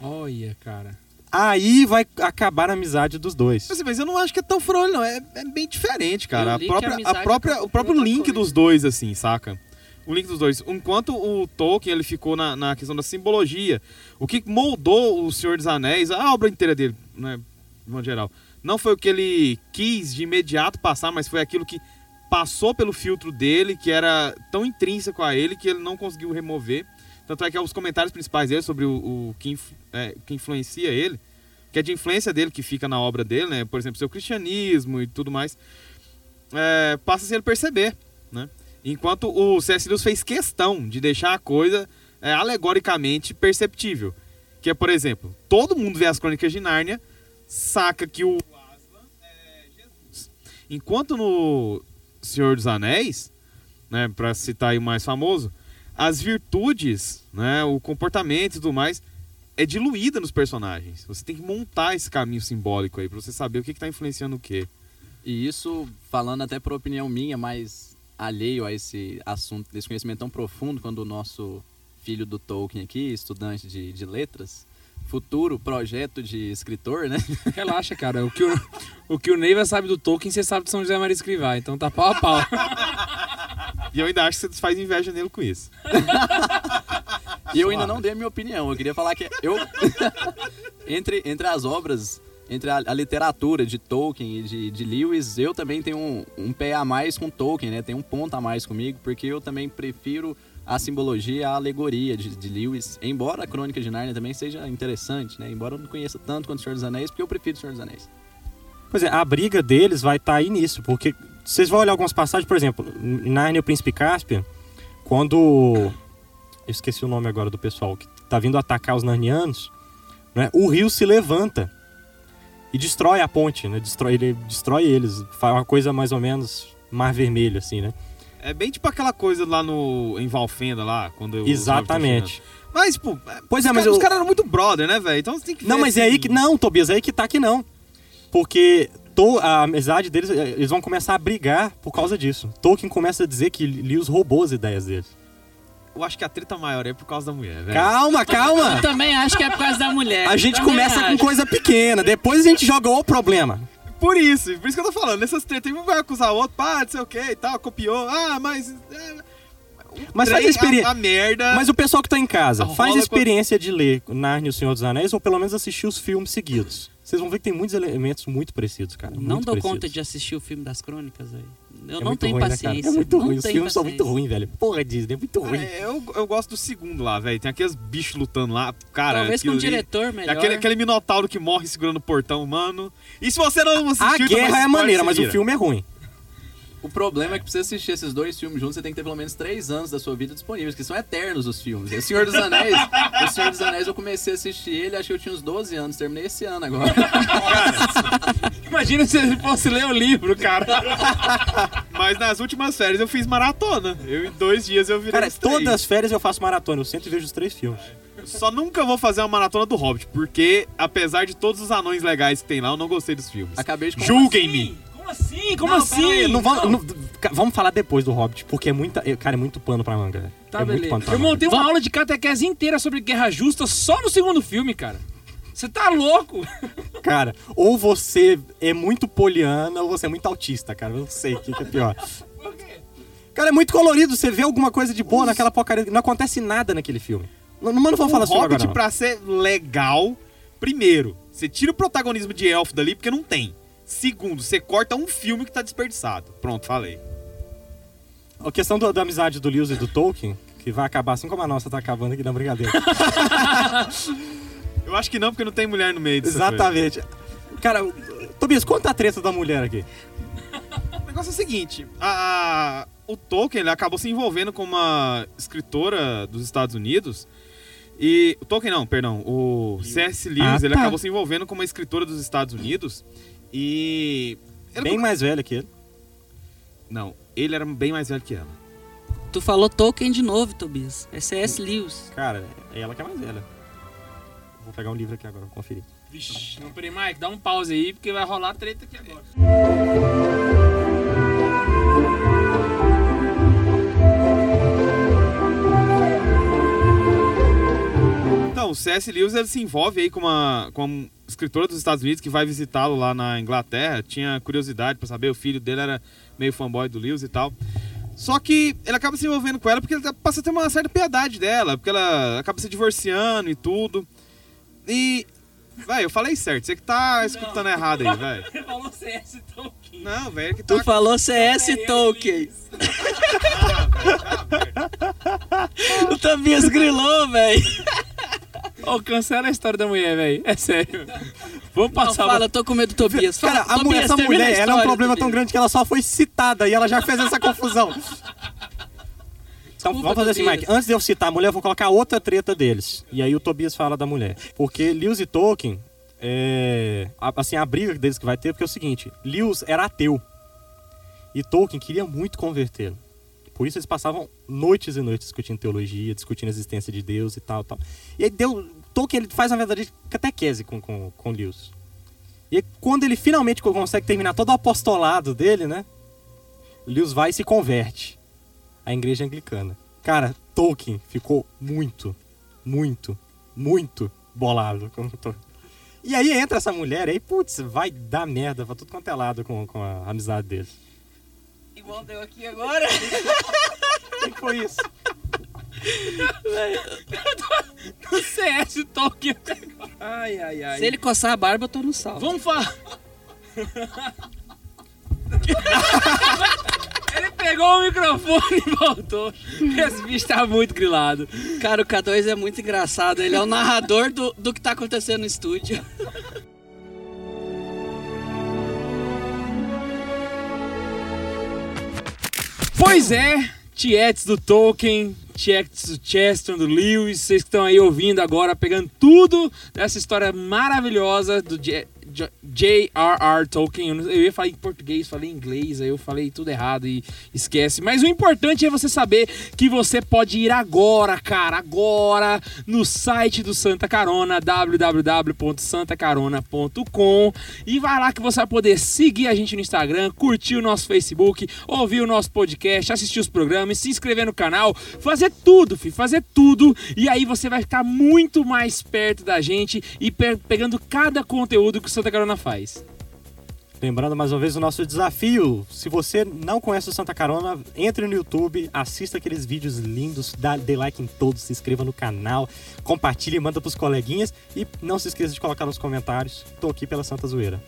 Olha, cara. Aí vai acabar a amizade dos dois. Assim, mas eu não acho que é tão furolho, não. É, é bem diferente, cara. A a própria, a amizade própria, é o próprio link coisa. dos dois, assim, saca? O link dos dois. Enquanto o Tolkien ele ficou na, na questão da simbologia, o que moldou o Senhor dos Anéis, a obra inteira dele, né, de modo geral, não foi o que ele quis de imediato passar, mas foi aquilo que passou pelo filtro dele, que era tão intrínseco a ele que ele não conseguiu remover. Tanto é que os comentários principais dele sobre o, o que, influ- é, que influencia ele, que é de influência dele que fica na obra dele, né? Por exemplo, seu cristianismo e tudo mais, é, passa sem ele perceber, né? Enquanto o C.S. Lewis fez questão de deixar a coisa é, alegoricamente perceptível. Que é, por exemplo, todo mundo vê as crônicas de Nárnia, saca que o Aslan é Jesus. Enquanto no Senhor dos Anéis, né, para citar aí o mais famoso, as virtudes, né, o comportamento e tudo mais é diluída nos personagens. Você tem que montar esse caminho simbólico aí pra você saber o que, que tá influenciando o quê. E isso, falando até por opinião minha, mais alheio a esse assunto, desse conhecimento tão profundo, quando o nosso filho do Tolkien aqui, estudante de, de letras, futuro projeto de escritor, né? Relaxa, cara. O que o, o, que o Neiva sabe do Tolkien, você sabe de São José Maria Escrivá. Então tá pau a pau. E eu ainda acho que você faz inveja nele com isso. E eu ainda não dei a minha opinião. Eu queria falar que eu. entre, entre as obras, entre a, a literatura de Tolkien e de, de Lewis, eu também tenho um, um pé a mais com Tolkien, né? Tem um ponto a mais comigo, porque eu também prefiro a simbologia, a alegoria de, de Lewis. Embora a Crônica de Nárnia também seja interessante, né? Embora eu não conheça tanto quanto o Senhor dos Anéis, porque eu prefiro o Senhor dos Anéis. Pois é, a briga deles vai estar aí nisso, porque vocês vão olhar algumas passagens, por exemplo, em Narnia e o Príncipe Caspian, quando. Eu esqueci o nome agora do pessoal que tá vindo atacar os narnianos, né? O rio se levanta e destrói a ponte, né? Destrói, ele destrói eles. Faz uma coisa mais ou menos mar vermelho, assim, né? É bem tipo aquela coisa lá no em Valfenda lá, quando eu Exatamente. Mas, pô, Pois é, mas caras eu- os caras eram muito brother, né, velho? Então você tem que Não, ver, mas é assim, aí que. Não, Tobias, é aí que tá que não. Porque to- a amizade deles, eh, eles vão começar a brigar por causa disso. Tolkien começa a dizer que Lewis roubou as ideias deles. Eu acho que a treta maior é por causa da mulher, velho. Calma, calma! Eu também acho que é por causa da mulher. A gente começa com acho. coisa pequena, depois a gente joga o problema. Por isso, por isso que eu tô falando. Nessas tretas, um vai acusar o outro, pá, não sei o que e tal, copiou. Ah, mas. é, um Mas faz a experiência. A, a merda. Mas o pessoal que tá em casa, faz a com- experiência de ler Narnia e o Senhor dos Anéis, ou pelo menos assistir os filmes seguidos. Vocês vão ver que tem muitos elementos muito parecidos, cara. Não muito dou parecidos. conta de assistir o filme das crônicas, velho. Eu É não tenho ruim, né, paciência. É muito não ruim, os filmes são muito ruins, velho. Porra, Disney, é muito ruim. É, eu, eu gosto do segundo lá, velho. Tem aqueles bichos lutando lá. Cara, Talvez com aquilo um ali- diretor melhor. Aquele, aquele minotauro que morre segurando o portão, mano. E se você não assistiu, A então guerra é maneira, mas o filme é ruim. O problema é que pra você assistir esses dois filmes juntos, você tem que ter pelo menos três anos da sua vida disponíveis, que são eternos os filmes. E o Senhor dos Anéis, o Senhor dos Anéis eu comecei a assistir ele, acho que eu tinha uns 12 anos, terminei esse ano agora. Imagina se ele fosse ler o livro, cara. Mas nas últimas férias eu fiz maratona. Eu em dois dias eu virei Cara, os três. todas as férias eu faço maratona, eu sento e vejo os três filmes. Só nunca vou fazer uma maratona do Hobbit, porque apesar de todos os anões legais que tem lá, eu não gostei dos filmes. Acabei de Julguem-me. Como assim? Como Não, assim? não vamos, não- vamos falar depois do Hobbit, porque é muita. é, Cara, é muito pano pra manga. Tá, é muito beleza. pano pra Eu montei uma aula de catequese inteira sobre Guerra Justa só no segundo filme, cara. Você tá louco? Cara, ou você é muito poliana ou você é muito autista, cara. Eu não sei o que, que é pior. Cara, é muito colorido. Você vê alguma coisa de boa naquela porcaria. Não acontece nada naquele filme. Não, não, não vamos falar o sobre Hobbit, agora. não. pra ser legal, primeiro, você tira o protagonismo de elfo dali, porque não tem. Segundo, você corta um filme que tá desperdiçado. Pronto, falei. A questão do- da amizade do Lewis e do Tolkien, que vai acabar assim como a nossa tá acabando aqui na brincadeira. Eu acho que não, porque não tem mulher no meio disso. Exatamente. Cara, o- Tobias, conta a treta da mulher aqui. O negócio é o seguinte, a, a- o Tolkien ele acabou se envolvendo com uma escritora dos Estados Unidos e o Tolkien não, perdão, o C.S. Lewis Ah, ele tá. acabou se envolvendo com uma escritora dos Estados Unidos e ele Bem mais velha que ele. não, ele era bem mais velho que ela. Tu falou Tolkien de novo, Tobias. É C.S. Lewis. Cara, é ela que é mais velha. Vou pegar um livro aqui agora, vou conferir. Vixe, não, peraí, Mike, dá um pause aí, porque vai rolar treta aqui agora. Então, o C.S. Lewis ele se envolve aí com uma, com uma escritora dos Estados Unidos que vai visitá-lo lá na Inglaterra. Tinha curiosidade pra saber, o filho dele era meio fanboy do Lewis e tal. Só que ele acaba se envolvendo com ela porque ele passa a ter uma certa piedade dela, porque ela acaba se divorciando e tudo. E. Véi, eu falei certo, você que tá escutando errado aí, velho. Ele falou CS Tolkien. Não, velho, que tá. Tu falou C.S. Tolkien. o Tobias grilou, velho. Ô, cancela a história da mulher, velho. É sério. Vamos Não, passar. fala, eu tô com medo do Tobias. Cara, Fala, a mulher, essa mulher, ela é um problema tão grande que ela só foi citada e ela já fez essa confusão. Então, Desculpa, vamos fazer assim. Mike. Antes de eu citar a mulher, eu vou colocar outra treta deles. E aí o Tobias fala da mulher. Porque Lewis e Tolkien, é... assim, a briga deles que vai ter, porque é o seguinte. Lewis era ateu. E Tolkien queria muito convertê-lo. Por isso eles passavam noites e noites discutindo teologia, discutindo a existência de Deus e tal, tal. E aí deu... Tolkien ele faz uma verdadeira catequese com, com, com Lewis. E quando ele finalmente consegue terminar todo o apostolado dele, né? Lewis vai e se converte à igreja anglicana. Cara, Tolkien ficou muito, muito, muito bolado com o Tolkien. E aí entra essa mulher e aí, putz, vai dar merda pra tudo quanto é lado com, com a amizade dele. Igual deu aqui agora. O que foi isso? CS Tolkien. Ai, ai, ai. Se ele coçar a barba, eu tô no salvo. Vamos falar. ele pegou pegou o microfone e voltou. Esse bicho tá muito grilado. Cara, o K2 é muito engraçado. Ele é o narrador do, do que tá acontecendo no estúdio. Pois é, Tietes do Tolkien, Tietes do Lewis, vocês que estão aí ouvindo agora, pegando tudo dessa história maravilhosa do J.R.R. Tolkien. Eu ia falar em português, falei em inglês, aí eu falei tudo errado e esquece. Mas o importante é você saber que você pode ir agora, cara, agora, no site do Santa Carona, www.santacarona.com e vai lá que você vai poder seguir a gente no Instagram, curtir o nosso Facebook, ouvir o nosso podcast, assistir os programas, se inscrever no canal, fazer tudo, filho, fazer tudo. E aí você vai ficar muito mais perto da gente e pe- pegando cada conteúdo que o Santa Carona faz. Lembrando mais uma vez o nosso desafio. Se você não conhece o Santa Carona, entre no YouTube, assista aqueles vídeos lindos, dá, dê like em todos, se inscreva no canal, compartilhe, manda pros coleguinhas e não se esqueça de colocar nos comentários. Tô aqui pela Santa Zoeira.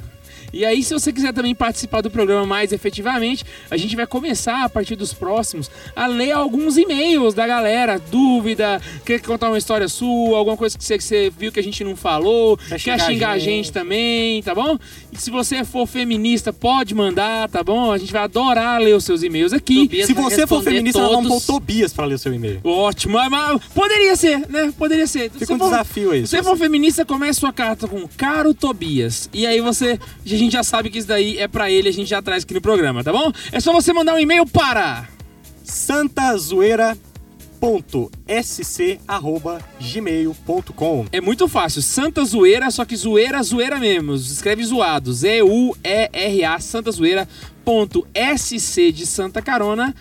E aí, se você quiser também participar do programa mais efetivamente, a gente vai começar a partir dos próximos a ler alguns e-mails da galera, dúvida, quer contar uma história sua, alguma coisa que você, que você viu que a gente não falou, quer Quer xingar, xingar a a gente. gente. também, tá bom? E se você for feminista, pode mandar, tá bom? A gente vai adorar ler os seus e-mails aqui. Tobias Se você for feminista, nós vamos pôr o todos. Tobias pra ler o seu e-mail. Ótimo, mas, mas poderia ser, né? Poderia ser. Fica Se um for- desafio aí. se você for feminista, comece sua carta com Caro Tobias. E aí você. A gente já sabe que isso daí é pra ele, a gente já traz aqui no programa, tá bom? É só você mandar um e-mail para. santazoeira.sc.gmail.com É muito fácil, Santa Zoeira, só que zoeira, zoeira mesmo. Escreve zoado. Z-U-E-R-A, santazoeira.sc de Santa Carona.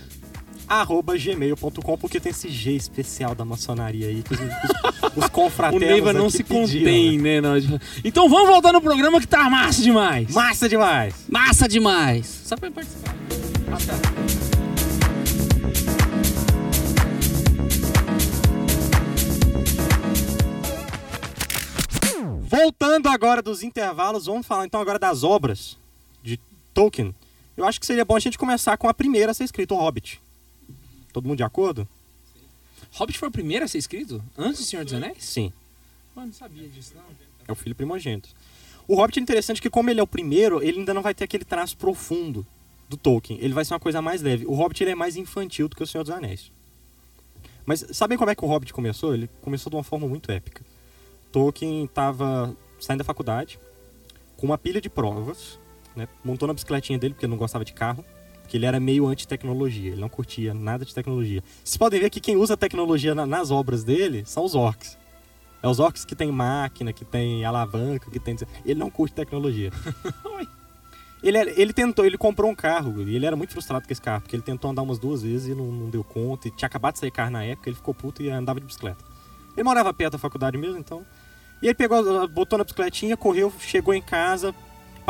Arroba gmail.com porque tem esse G especial da maçonaria aí que os, os, os O confraternos Neiva não se pediram, contém, né? né? hora de- Então vamos voltar no programa que tá massa demais. Massa demais! Massa demais. Só pra participar. Voltando agora dos intervalos, vamos falar então agora das obras de Tolkien. Eu acho que seria bom a gente começar com a primeira a ser escrita, o Hobbit. Todo mundo de acordo? Hobbit foi o primeiro a ser escrito? Antes do Senhor dos Anéis? Sim, Eu não sabia disso, não. é o filho primogênito. O Hobbit é interessante que como ele é o primeiro, ele ainda não vai ter aquele traço profundo do Tolkien. Ele vai ser uma coisa mais leve. O Hobbit ele é mais infantil do que o Senhor dos Anéis. Mas sabem como é que o Hobbit começou? Ele começou de uma forma muito épica. Tolkien estava saindo da faculdade com uma pilha de provas, né? montou na bicicletinha dele porque ele não gostava de carro, porque ele era meio anti-tecnologia, ele não curtia nada de tecnologia. Vocês podem ver que quem usa tecnologia na- nas obras dele são os orcs. É os orcs que tem máquina, que tem alavanca, que tem. Ele não curte tecnologia. ele, ele tentou, ele comprou um carro e ele era muito frustrado com esse carro, porque ele tentou andar umas duas vezes e não, não deu conta. E tinha acabado de sair carro na época, ele ficou puto e andava de bicicleta. Ele morava perto da faculdade mesmo, então. E ele pegou, botou na bicicletinha, correu, chegou em casa,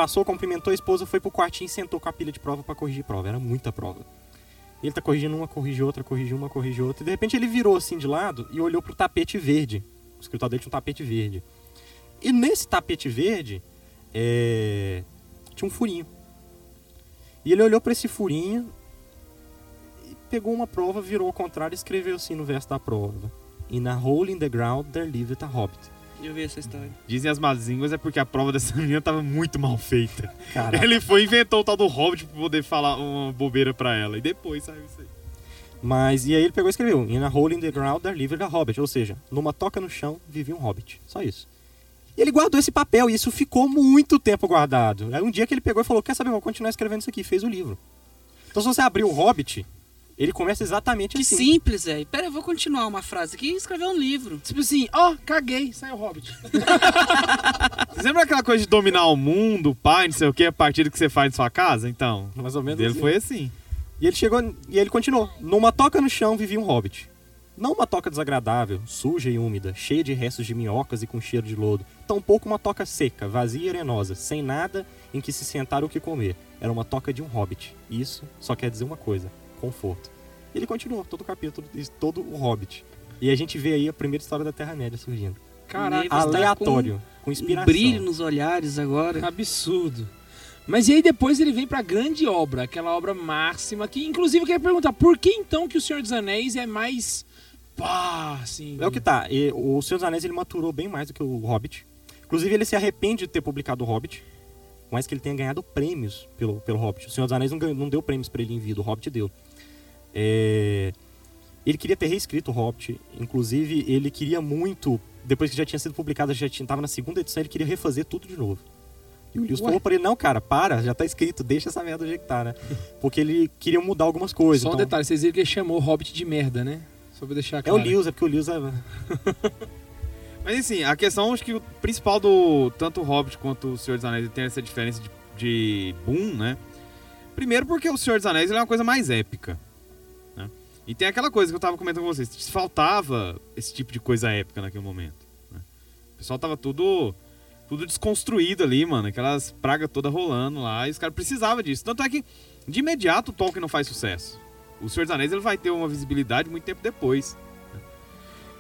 passou, cumprimentou a esposa, foi pro quartinho e sentou com a pilha de prova pra corrigir prova. Era muita prova. Ele tá corrigindo uma, corrige outra, corrige uma, corrige outra. E de repente ele virou assim de lado e olhou pro tapete verde. O escritório dele tinha um tapete verde. E nesse tapete verde é, tinha um furinho. E ele olhou pra esse furinho e pegou uma prova, virou ao contrário e escreveu assim no verso da prova. In a hole in the ground there lived a hobbit. Eu vi essa história. Dizem as más línguas é porque a prova dessa menina tava muito mal feita. Cara, Ele foi e inventou o tal do Hobbit pra poder falar uma bobeira pra ela. E depois saiu isso aí. Mas, e aí ele pegou e escreveu: In a hole in the ground there lived a hobbit. Ou seja, numa toca no chão vivia um hobbit. Só isso. E ele guardou esse papel e isso ficou muito tempo guardado. Aí um dia que ele pegou e falou: Quer saber, vou continuar escrevendo isso aqui. Fez o livro. Então, se você abrir o Hobbit, ele começa exatamente Que assim. simples, velho. Pera, eu vou continuar uma frase aqui e escrever um livro. Tipo assim, ó, caguei, saiu o Hobbit. Vocês lembram aquela coisa de dominar o mundo, pai, não sei o que, a partir do que você faz em sua casa? Então, Mais ou menos dele assim. foi assim. E ele chegou e ele continuou. Numa toca no chão vivia um hobbit. Não uma toca desagradável, suja e úmida, cheia de restos de minhocas e com cheiro de lodo. Tampouco uma toca seca, vazia e arenosa, sem nada em que se sentar ou que comer. Era uma toca de um hobbit. Isso só quer dizer uma coisa: conforto. E ele continuou todo o capítulo, e todo o hobbit. E a gente vê aí a primeira história da Terra-média surgindo. Está Aleatório, com, Um inspiração. brilho nos olhares agora. absurdo. Mas e aí depois ele vem pra grande obra, aquela obra máxima, que inclusive eu queria perguntar, por que então que o Senhor dos Anéis é mais. pá, assim. É o que tá. E o Senhor dos Anéis ele maturou bem mais do que o Hobbit. Inclusive, ele se arrepende de ter publicado o Hobbit. Por mais que ele tenha ganhado prêmios pelo, pelo Hobbit. O Senhor dos Anéis não, ganhou- não deu prêmios pra ele em vida, o Hobbit deu. É, Ele queria ter reescrito o Hobbit. Inclusive, ele queria muito, depois que já tinha sido publicado, já tinha, tava na segunda edição, ele queria refazer tudo de novo. E o Lewis Ué? falou pra ele, não, cara, para, já tá escrito, deixa essa merda do jeito que tá, né? Porque ele queria mudar algumas coisas. Só um então- detalhe, vocês viram que ele chamou o Hobbit de merda, né? Só pra deixar É claro. o Lewis, é porque o Lewis é... Mas assim, a questão, acho que o principal do tanto o Hobbit quanto o Senhor dos Anéis tem essa diferença de, de boom, né? Primeiro porque o Senhor dos Anéis é uma coisa mais épica. Né? E tem aquela coisa que eu tava comentando com vocês, faltava esse tipo de coisa épica naquele momento. né? O pessoal tava tudo tudo desconstruído ali, mano. Aquelas pragas todas rolando lá. E os caras precisavam disso. Tanto é que, de imediato, o Tolkien não faz sucesso. O Senhor dos Anéis ele vai ter uma visibilidade muito tempo depois.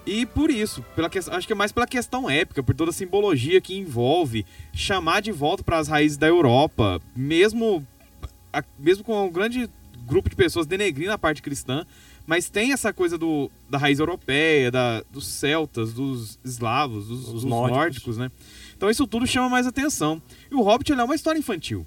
E por isso, pela que- acho que é mais pela questão épica, por toda a simbologia que envolve chamar de volta para as raízes da Europa, mesmo, mesmo com um grande grupo de pessoas denegrindo a parte cristã, mas tem essa coisa do, da raiz europeia, da, dos celtas, dos eslavos, dos, Os dos nórdicos. nórdicos, né? Então isso tudo chama mais atenção. E o Hobbit é uma história infantil.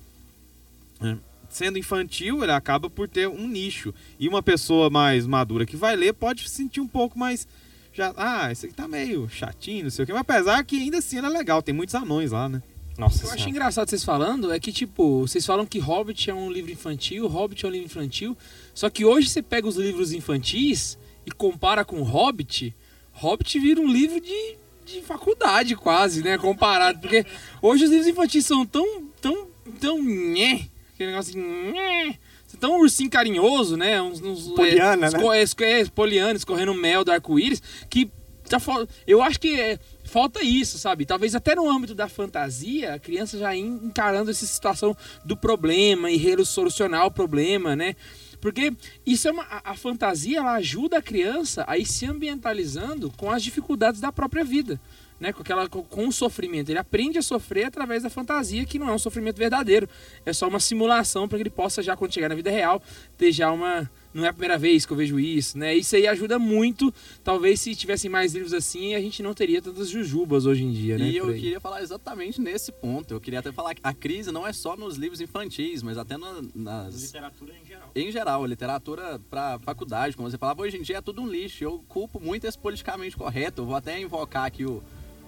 né? Sendo infantil, ele acaba por ter um nicho. E uma pessoa mais madura que vai ler pode se sentir um pouco mais já, ah, esse aqui tá meio chatinho, não sei o que, mas apesar que ainda assim ele é legal, tem muitos anões lá, né? Nossa O que eu acho engraçado vocês falando é que, tipo, vocês falam que Hobbit é um livro infantil, Hobbit é um livro infantil, só que hoje você pega os livros infantis e compara com Hobbit, Hobbit vira um livro de, de faculdade quase, né, comparado, porque hoje os livros infantis são tão, tão, tão nhé, aquele negócio assim, nhé, tão ursinho carinhoso, né, uns... uns Poliana, é, né? esco- é, é, poliana, escorrendo mel do arco-íris, que tá eu acho que é, falta isso, sabe? Talvez até no âmbito da fantasia, a criança já en- encarando essa situação do problema e solucionar o problema, né? Porque isso é uma, a, fantasia ela ajuda a criança a ir se ambientalizando com as dificuldades da própria vida, né? Com aquela com o sofrimento. Ele aprende a sofrer através da fantasia, que não é um sofrimento verdadeiro, é só uma simulação para que ele possa já quando chegar na vida real ter já uma não é a primeira vez que eu vejo isso, né? Isso aí ajuda muito. Talvez se tivessem mais livros assim, a gente não teria tantas jujubas hoje em dia, né? E eu queria falar exatamente nesse ponto. Eu queria até falar que a crise não é só nos livros infantis, mas até no- nas. Literatura em geral. Em geral, literatura pra faculdade, como você falava, hoje em dia é tudo um lixo. Eu culpo muito esse politicamente correto. Eu vou até invocar aqui o,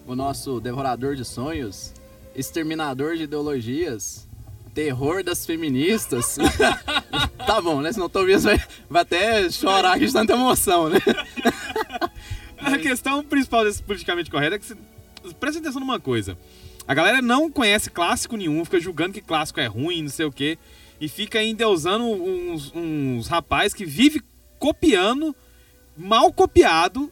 o nosso devorador de sonhos, exterminador de ideologias, terror das feministas. tá bom, né? Se não tô vai, vai até chorar aqui de tanta emoção, né? A questão principal desse politicamente correto é que você presta atenção numa coisa. A galera não conhece clássico nenhum, fica julgando que clássico é ruim, não sei o quê, e fica endeusando uns, uns rapazes que vive copiando, mal copiado,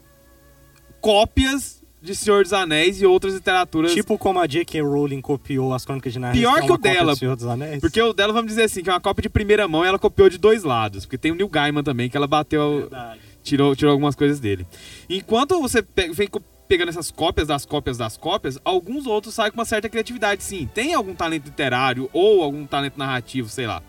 cópias de Senhor dos Anéis e outras literaturas. Tipo como a J.K. Rowling copiou as Crônicas de Narnia. Pior é que o dela, do Senhor dos Anéis. Porque o dela, vamos dizer assim, que é uma cópia de primeira mão e ela copiou de dois lados. Porque tem o Neil Gaiman também, que ela bateu, Verdade. tirou, tirou algumas coisas dele. Enquanto você pe- vem pegando essas cópias das cópias das cópias, alguns outros saem com uma certa criatividade, sim. Tem algum talento literário ou algum talento narrativo, sei lá.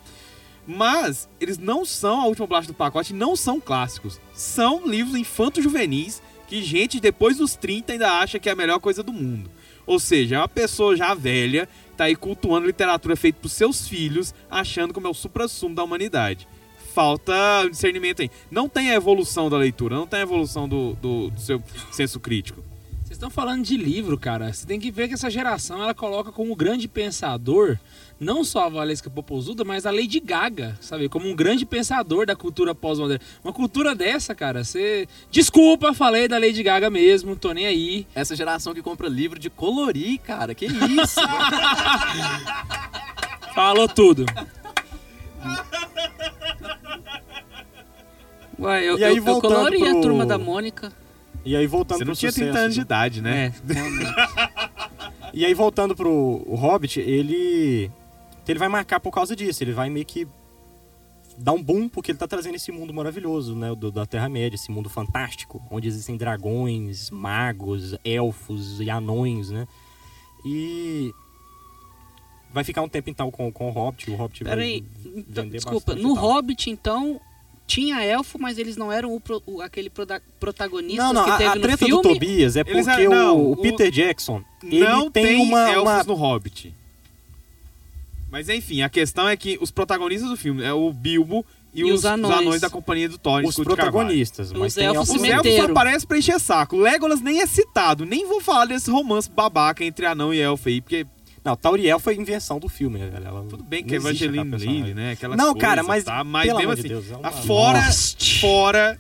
Mas eles não são a última bolacha do pacote, não são clássicos. São livros infanto-juvenis que gente depois dos 30 ainda acha que é a melhor coisa do mundo. Ou seja, é uma pessoa já velha, tá aí cultuando literatura feita pros seus filhos, achando como é o supra-sumo da humanidade. Falta discernimento aí. Não tem a evolução da leitura, não tem a evolução do, do- do seu senso crítico. Vocês estão falando de livro, cara. Você tem que ver que essa geração ela coloca como grande pensador não só a Valesca Popozuda, mas a Lady Gaga, sabe? Como um grande pensador da cultura pós-moderna. Uma cultura dessa, cara, você. Desculpa, falei da Lady Gaga mesmo, tô nem aí. Essa geração que compra livro de colorir, cara. Que isso? Falou tudo. Ué, eu, E aí, eu, eu voltando colori a pro- turma da Mônica. E aí voltando Você não pro tinha 30 sucesso anos de do- idade, né? É. E aí voltando pro o Hobbit, ele ele vai marcar por causa disso, ele vai meio que dar um boom porque ele tá trazendo esse mundo maravilhoso, né, do, da Terra-média, esse mundo fantástico, onde existem dragões, magos, elfos e anões, né? E Vai ficar um tempo então com, com o Hobbit, o Hobbit Peraí, vai então, desculpa, no. Hobbit, então, tinha elfo, mas eles não eram o o- aquele protagonista Não, não, que a, teve a no treta filme. do Tobias é porque eram- não, o, o o- Peter Jackson, ele não tem, tem, uma... elfos uma- no Hobbit. Mas enfim, a questão é que os protagonistas do filme é o Bilbo e, E os, os anões. da companhia do Thor. Os protagonistas, mas Os tem elfos Os elfos só aparecem pra encher saco. Legolas nem é citado. Nem vou falar desse romance babaca entre anão e elfo aí, porque Não, Tauriel foi invenção do filme, né? Ela- tudo bem que é Evangeline aquela. Lilly, né? Aquelas Não, coisas, cara, mas, tá? mas pelo mesmo assim, de Deus, é uma... tá fora, fora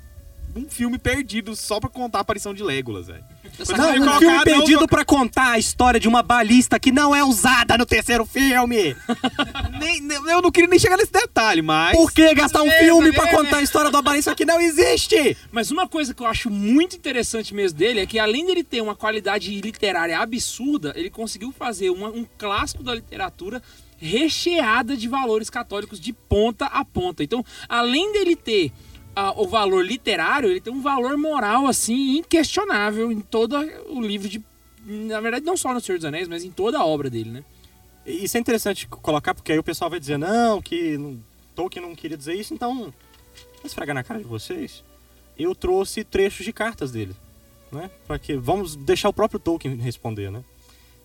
um filme perdido só pra contar a aparição de Legolas, velho. Não, Não, um colocar- filme não perdido colocar- pra contar a história de uma balista que não é usada no terceiro filme. Nem, nem- eu não queria nem chegar nesse detalhe, mas... Por que gastar um É, filme tá pra vendo, contar a história de uma balista que não existe? Mas uma coisa que eu acho muito interessante mesmo dele é que além dele ter uma qualidade literária absurda, ele conseguiu fazer uma- um clássico da literatura recheada de valores católicos de ponta a ponta. Então, além dele ter ah, o valor literário, ele tem um valor moral assim inquestionável em todo o livro de na verdade não só no Senhor dos Anéis, mas em toda a obra dele, né? Isso é interessante colocar, porque aí o pessoal vai dizer, não, que Tolkien não queria dizer isso, então, vou esfregar na cara de vocês. Eu trouxe trechos de cartas dele, né? Para que vamos deixar o próprio Tolkien responder, né?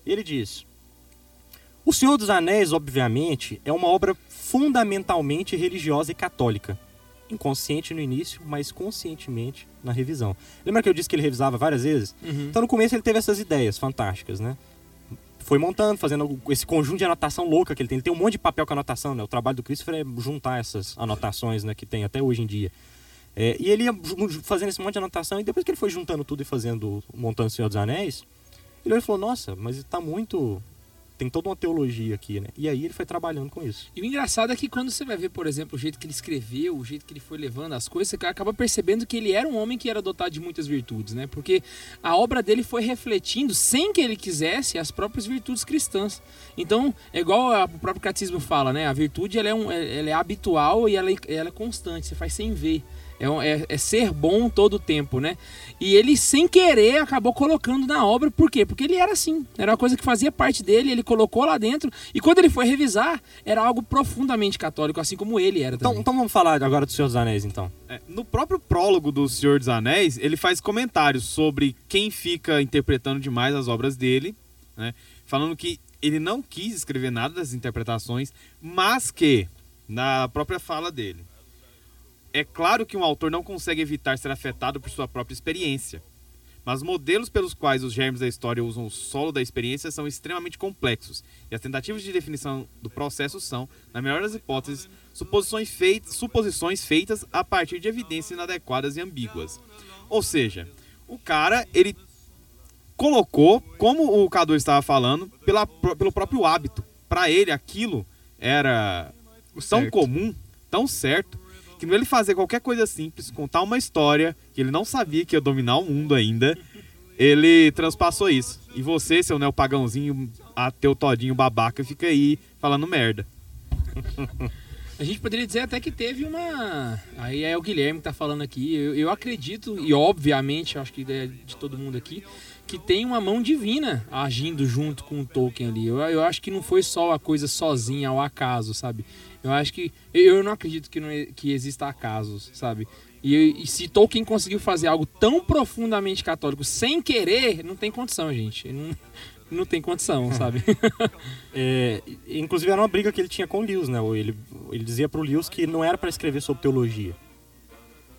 Ele diz: O Senhor dos Anéis, obviamente, é uma obra fundamentalmente religiosa e católica. Inconsciente no início, mas conscientemente na revisão. Lembra que eu disse que ele revisava várias vezes? Então no começo ele teve essas ideias fantásticas, né? Foi montando, fazendo esse conjunto de anotação louca que ele tem. Ele tem um monte de papel com anotação, né? O trabalho do Christopher é juntar essas anotações, né? Que tem até hoje em dia. É, e ele ia fazendo esse monte de anotação e depois que ele foi juntando tudo e fazendo, montando o Senhor dos Anéis, ele olhou e falou, nossa, mas tá muito... Tem toda uma teologia aqui, né? E aí ele foi trabalhando com isso. E o engraçado é que quando você vai ver, por exemplo, o jeito que ele escreveu, o jeito que ele foi levando as coisas, você acaba percebendo que ele era um homem que era dotado de muitas virtudes, né? Porque a obra dele foi refletindo, sem que ele quisesse, as próprias virtudes cristãs. Então, é igual o próprio catecismo fala, né? A virtude ela é, um, é- ela é habitual e ela é, ela é constante, você faz sem ver. É, é- é ser bom todo o tempo, né? E ele, sem querer, acabou colocando na obra. Por quê? Porque ele era assim. Era uma coisa que fazia parte dele, ele colocou lá dentro. E quando ele foi revisar, era algo profundamente católico, assim como ele era Então, também. então vamos falar agora do Senhor dos Anéis, então. É, no próprio prólogo do Senhor dos Anéis, ele faz comentários sobre quem fica interpretando demais as obras dele, né? Falando que ele não quis escrever nada das interpretações, mas que, na própria fala dele, é claro que um autor não consegue evitar ser afetado por sua própria experiência. Mas os modelos pelos quais os germes da história usam o solo da experiência são extremamente complexos, e as tentativas de definição do processo são, na melhor das hipóteses, suposições feitas, suposições feitas a partir de evidências inadequadas e ambíguas. Ou seja, o cara, ele colocou, como o Cadu estava falando, pela, pelo próprio hábito. Para ele, aquilo era tão certo. comum, tão certo, que ele fazer qualquer coisa simples, contar uma história que ele não sabia que ia dominar o mundo ainda, ele transpassou isso. E você, seu neopagãozinho, ateu todinho babaca, fica aí falando merda. A gente poderia dizer até que teve uma. Aí é o Guilherme que tá falando aqui. Eu, eu acredito, e obviamente, acho que é de todo mundo aqui, que tem uma mão divina agindo junto com o Tolkien ali. Eu, eu acho que não foi só a coisa sozinha ao acaso, sabe? Eu acho que. Eu, não acredito que, não, que exista acasos, sabe? E, e se Tolkien conseguiu fazer algo tão profundamente católico sem querer, não tem condição, gente. Não, não tem condição, sabe? É, inclusive era uma briga que ele tinha com o Lewis, né? Ele, ele dizia pro Lewis que não era para escrever sobre teologia.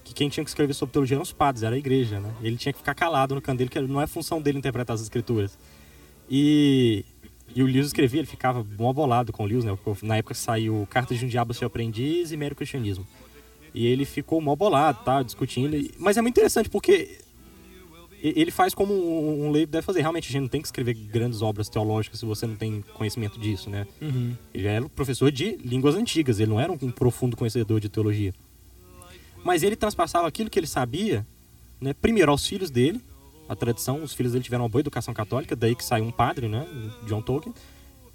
Que quem tinha que escrever sobre teologia eram os padres, era a igreja, né? Ele tinha que ficar calado no canto dele, que não é função dele interpretar as escrituras. E, e o Lewis escrevia, ele ficava mó bolado com o Lewis, né? Na época saiu Cartas de um Diabo Seu Aprendiz e Mero Cristianismo. E ele ficou mó bolado, tá? Discutindo. Mas é muito interessante porque ele faz como um, um leigo deve fazer. Realmente, a gente não tem que escrever grandes obras teológicas se você não tem conhecimento disso, né? Uhum. Ele era professor de línguas antigas, ele não era um profundo conhecedor de teologia. Mas ele transpassava aquilo que ele sabia, né, primeiro aos filhos dele, a tradição, os filhos dele tiveram uma boa educação católica, daí que saiu um padre, né, John Tolkien,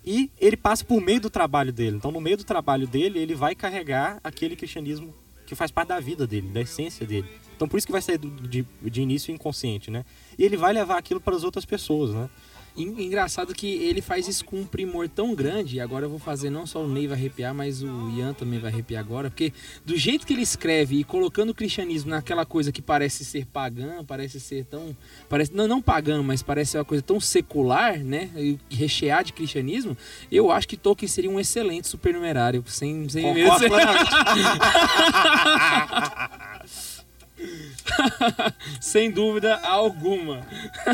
e ele passa por meio do trabalho dele. Então, no meio do trabalho dele, ele vai carregar aquele cristianismo que faz parte da vida dele, da essência dele. Então, por isso que vai sair do- de, de início inconsciente, né? E ele vai levar aquilo para as outras pessoas, né? En- Engraçado que ele faz isso com um primor tão grande, e agora eu vou fazer não só o Ney vai arrepiar, mas o Ian também vai arrepiar agora, porque do jeito que ele escreve e colocando o cristianismo naquela coisa que parece ser pagã, parece ser tão. Parece, não, não pagã, mas parece ser uma coisa tão secular, né? E rechear de cristianismo, eu acho que Tolkien seria um excelente supernumerário, sem, sem medo Sem dúvida alguma.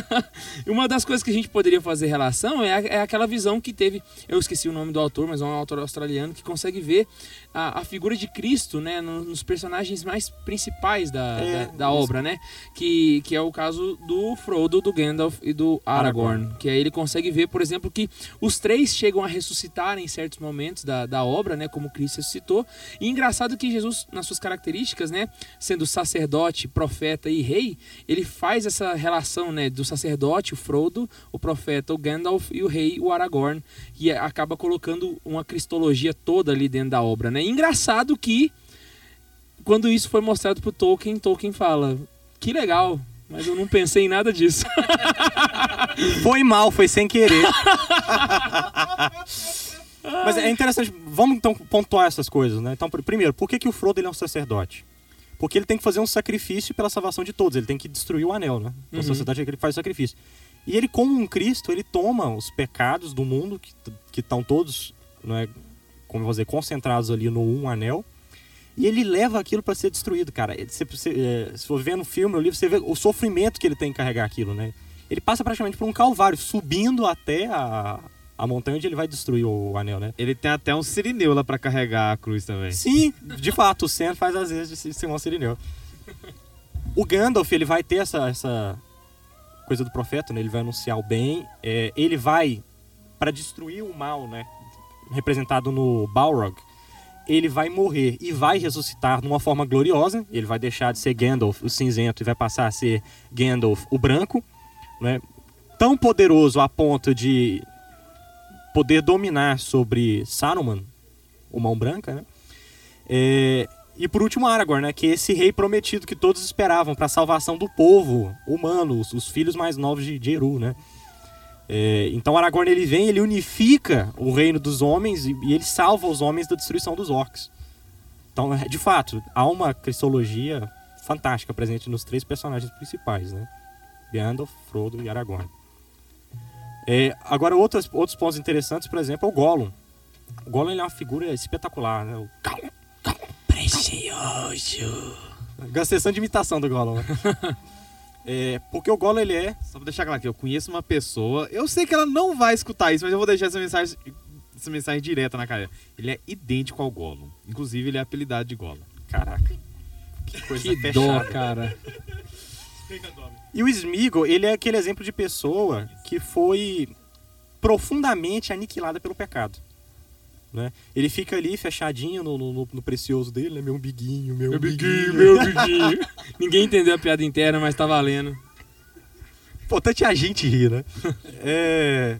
Uma das coisas que a gente poderia fazer relação é, é aquela visão que teve. Eu esqueci o nome do autor, mas é um autor australiano que consegue ver a, a figura de Cristo né, no- nos personagens mais principais da, É, da, da obra, né? Que, que é o caso do Frodo, do Gandalf e do Aragorn. Que aí ele consegue ver, por exemplo, que os três chegam a ressuscitar em certos momentos da, da obra, né? Como Cristo ressuscitou. E engraçado que Jesus, nas suas características, né? Sendo sacerdote, profeta e rei, ele faz essa relação, né? Do sacerdote, o Frodo, o profeta, o Gandalf e o rei, o Aragorn. E acaba colocando uma cristologia toda ali dentro da obra, né? E engraçado que quando isso foi mostrado pro Tolkien, Tolkien fala: "Que legal, mas eu não pensei em nada disso". Foi mal, foi sem querer. Mas é interessante, vamos então pontuar essas coisas, né? Então, pr- primeiro, por que, que o Frodo ele é um sacerdote? Porque ele tem que fazer um sacrifício pela salvação de todos, ele tem que destruir o anel, né? Então, Uhum. o sacerdote é que ele faz o sacrifício. E ele, como um Cristo, ele toma os pecados do mundo, que estão todos, né, como eu vou dizer, concentrados ali no um anel, e ele leva aquilo para ser destruído, cara. Você, você, é, se for ver no filme, no livro, você vê o sofrimento que ele tem que carregar aquilo, né? Ele passa praticamente por um calvário, subindo até a, a montanha onde ele vai destruir o anel, né? Ele tem até um sirineu lá pra carregar a cruz também. Sim, de fato, o Sam faz às vezes de Simão Sirineu. O Gandalf, ele vai ter essa, essa coisa do profeta, né? Ele vai anunciar o bem. é, ele vai, para destruir o mal, né? Representado no Balrog, ele vai morrer e vai ressuscitar numa forma gloriosa. Ele vai deixar de ser Gandalf, o cinzento, e vai passar a ser Gandalf, o branco, né? Tão poderoso a ponto de poder dominar sobre Saruman, o Mão Branca, né? É, e por último, Aragorn, né? Que é esse rei prometido que todos esperavam para a salvação do povo humano, os, os filhos mais novos de, de Eru, né? É, então Aragorn ele vem, ele unifica o reino dos homens e, e ele salva os homens da destruição dos orcs. Então, é, de fato, há uma cristologia fantástica presente nos três personagens principais, né? Gandalf, Frodo e Aragorn. É, agora, outros, outros pontos interessantes, por exemplo, é o Gollum. O Gollum é uma figura espetacular, né? O Gollum, Precioso. Gastei de imitação do Gollum. né? é, porque o Gollum, ele é... Só pra deixar claro que eu conheço uma pessoa, eu sei que ela não vai escutar isso, mas eu vou deixar essa mensagem, essa mensagem direta na cara. Ele é idêntico ao Gollum. Inclusive, ele é apelidado de Gollum. Caraca. Que coisa Que dó, cara. E o Smeagol, ele é aquele exemplo de pessoa que foi profundamente aniquilada pelo pecado. Né? Ele fica ali fechadinho no, no- no precioso dele, né? Meu biguinho, meu, Meu biguinho. biguinho, meu biguinho. Ninguém entendeu a piada interna, mas tá valendo. Importante a gente rir, né? É,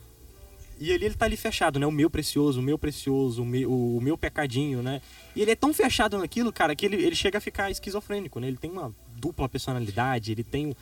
E ali ele tá ali fechado, né? O meu precioso, o meu precioso, o meu, o meu pecadinho, né? E ele é tão fechado naquilo, cara, que ele, ele chega a ficar esquizofrênico, né? Ele tem uma dupla personalidade, ele tem...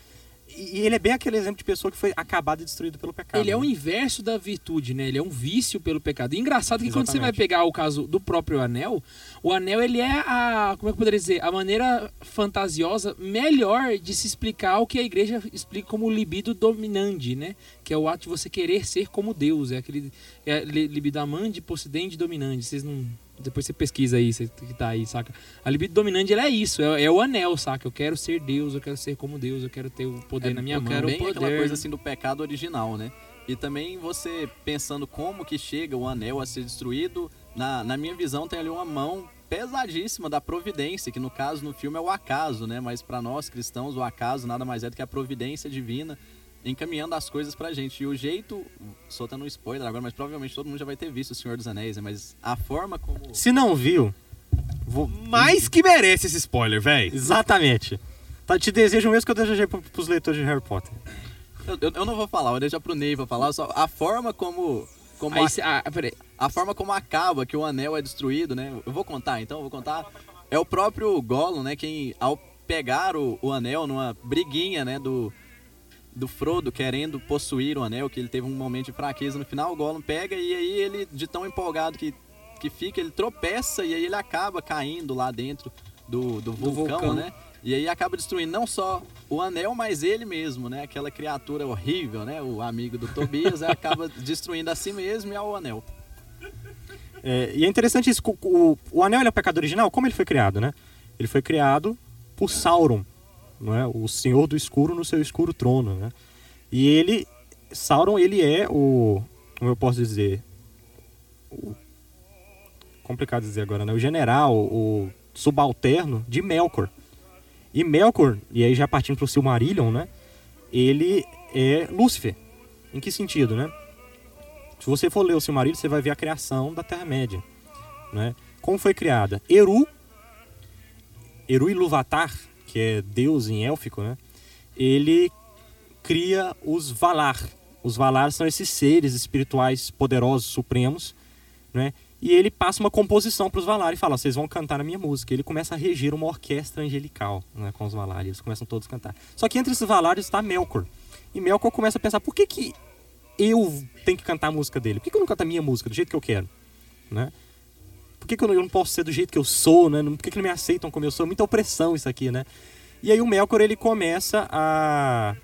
E ele é bem aquele exemplo de pessoa que foi acabada e destruída pelo pecado. Ele é o né? inverso da virtude, né? Ele é um vício pelo pecado. E engraçado que quando você vai Exatamente. pegar o caso do próprio anel, o anel ele é a, como é que eu poderia dizer, a maneira fantasiosa melhor de se explicar o que a igreja explica como libido dominante, né? Que é o ato de você querer ser como Deus, é aquele é li- libido amante, possidente, dominante. Vocês não depois você pesquisa aí, você que tá aí, saca? A libido dominante ela é isso, é, é o anel, saca? Eu quero ser Deus, eu quero ser como Deus, eu quero ter o poder na minha eu mão. quero bem poder. aquela coisa assim do pecado original, né? E também você pensando como que chega o anel a ser destruído, na, na minha visão tem ali uma mão pesadíssima da providência, que no caso no filme é o acaso, né? Mas para nós cristãos o acaso nada mais é do que a providência divina encaminhando as coisas pra gente. E o jeito, soltando um spoiler agora, mas provavelmente todo mundo já vai ter visto o Senhor dos Anéis, né? Mas a forma como Se não viu, vou... Mais que merece esse spoiler, velho. Exatamente. Tá, te desejo o mesmo que eu desejei pro- pros leitores de Harry Potter. eu, eu- eu não vou falar, vou deixar pro Ney pra falar, só a forma como como Aí, a- ah, peraí. a forma como acaba que o anel é destruído, né? Eu vou contar, então, eu vou contar. É o próprio Gollum, né? Quem, ao pegar o, o anel numa briguinha, né? Do, do Frodo querendo possuir o anel, que ele teve um momento de fraqueza no final, o Gollum pega e aí ele, de tão empolgado que, que fica, ele tropeça e aí ele acaba caindo lá dentro do, do, vulcão, vulcão. né? E aí acaba destruindo não só o anel, mas ele mesmo, né? Aquela criatura horrível, né? O amigo do Tobias, acaba destruindo a si mesmo e ao anel. É, e é interessante isso, o, o, o anel ele é o pecado original, como ele foi criado, né? Ele foi criado por Sauron, não é? O Senhor do Escuro no seu escuro trono, né? E ele, Sauron, ele é o, como eu posso dizer, o, complicado dizer agora, né? O general, o subalterno de Melkor. E Melkor, e aí já partindo pro Silmarillion, né? Ele é Lúcifer. Em que sentido, né? Se você for ler o Silmarillion, você vai ver a criação da Terra-média. Né? Como foi criada? Eru, Eru Ilúvatar, que é Deus em élfico, né? ele cria os Valar. Os Valar são esses seres espirituais poderosos, supremos, né? e ele passa uma composição para os Valar e fala: vocês vão cantar a minha música. Ele começa a regir uma orquestra angelical né, com os Valar, e eles começam todos a cantar. Só que entre esses Valar está Melkor. E Melkor começa a pensar: por que, que eu tenho que cantar a música dele? Por que, que eu não canto a minha música do jeito que eu quero? Né? Por que, que eu, não, posso ser do jeito que eu sou? Né? Por que, que não me aceitam como eu sou? Muita opressão isso aqui, né? E aí o Melkor ele começa a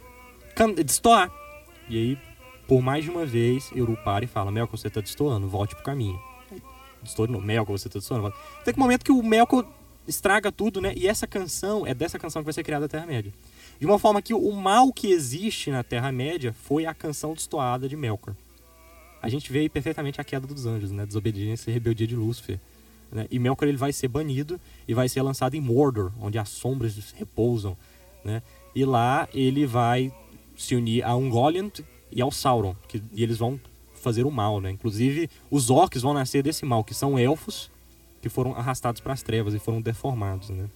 destoar. E aí, por mais de uma vez, Eru para e fala: Melkor, você tá destoando, volte pro caminho. Destoa de novo, Melkor, você tá destoando. volte. Tem um momento que o Melkor estraga tudo, né? E essa canção, é dessa canção que vai ser criada a Terra-média. De uma forma que o mal que existe na Terra-média foi a canção destoada de Melkor. A gente vê aí perfeitamente a queda dos anjos, né? Desobediência e rebeldia de Lúcifer. Né? E Melkor ele vai ser banido e vai ser lançado em Mordor, onde as sombras repousam. Né? E lá ele vai se unir a Ungoliant e ao Sauron, que, e eles vão fazer o mal. Né? Inclusive, os orcs vão nascer desse mal, que são elfos que foram arrastados para as trevas e foram deformados. Né?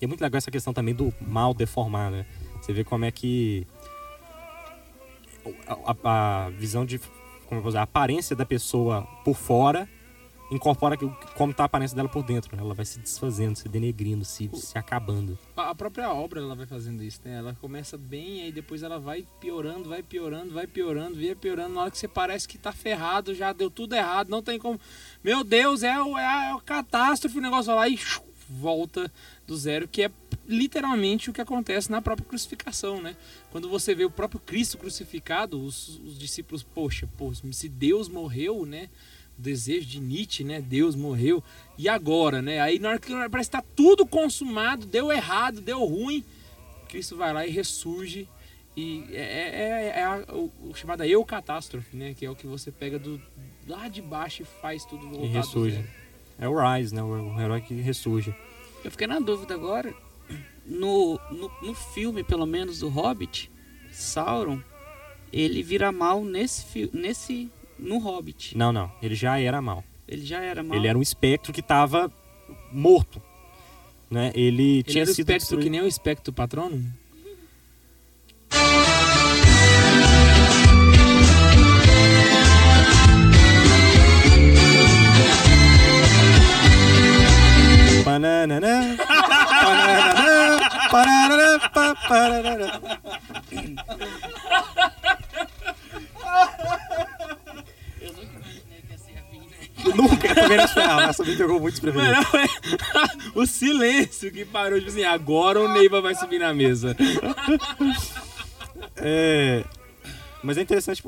E é muito legal essa questão também do mal deformar. Né? Você vê como é que a, a- a visão de como dizer, a aparência da pessoa por fora incorpora como está a aparência dela por dentro. né? Ela vai se desfazendo, se denegrindo, se, se acabando. A própria obra ela vai fazendo isso, né? Ela começa bem, aí depois ela vai piorando, vai piorando, vai piorando, vai piorando. Na hora que você parece que tá ferrado, já deu tudo errado, não tem como. Meu Deus, é, o, é, a, é a catástrofe, o negócio lá e volta do zero, que é literalmente o que acontece na própria crucificação, né? Quando você vê o próprio Cristo crucificado, os, os discípulos, poxa, pô, se Deus morreu, né? O desejo de Nietzsche, né? Deus morreu. E agora, né? Aí na hora que parece que tá tudo consumado, deu errado, deu ruim, Cristo vai lá e ressurge. E é, é, é a, o, o chamado eu catástrofe, né? Que é o que você pega do lá de baixo e faz tudo voltar E ressurge. É o Rise, né? O, o herói que ressurge. Eu fiquei na dúvida agora. No, no, no filme, pelo menos, do Hobbit, Sauron, ele vira mal nesse, nesse no Hobbit. Não, não. Ele já era mal. Ele já era mal. Ele era um espectro que estava morto. Né? Ele, Ele tinha era sido espectro destruído. que nem o espectro patrono? Pa- pananana. Eu nunca imaginei que ia ser vinda. Nunca, também não esperava. Essa me pegou muito desprevenido. É o silêncio que parou, tipo assim, agora o Neiva vai subir na mesa. É, mas é interessante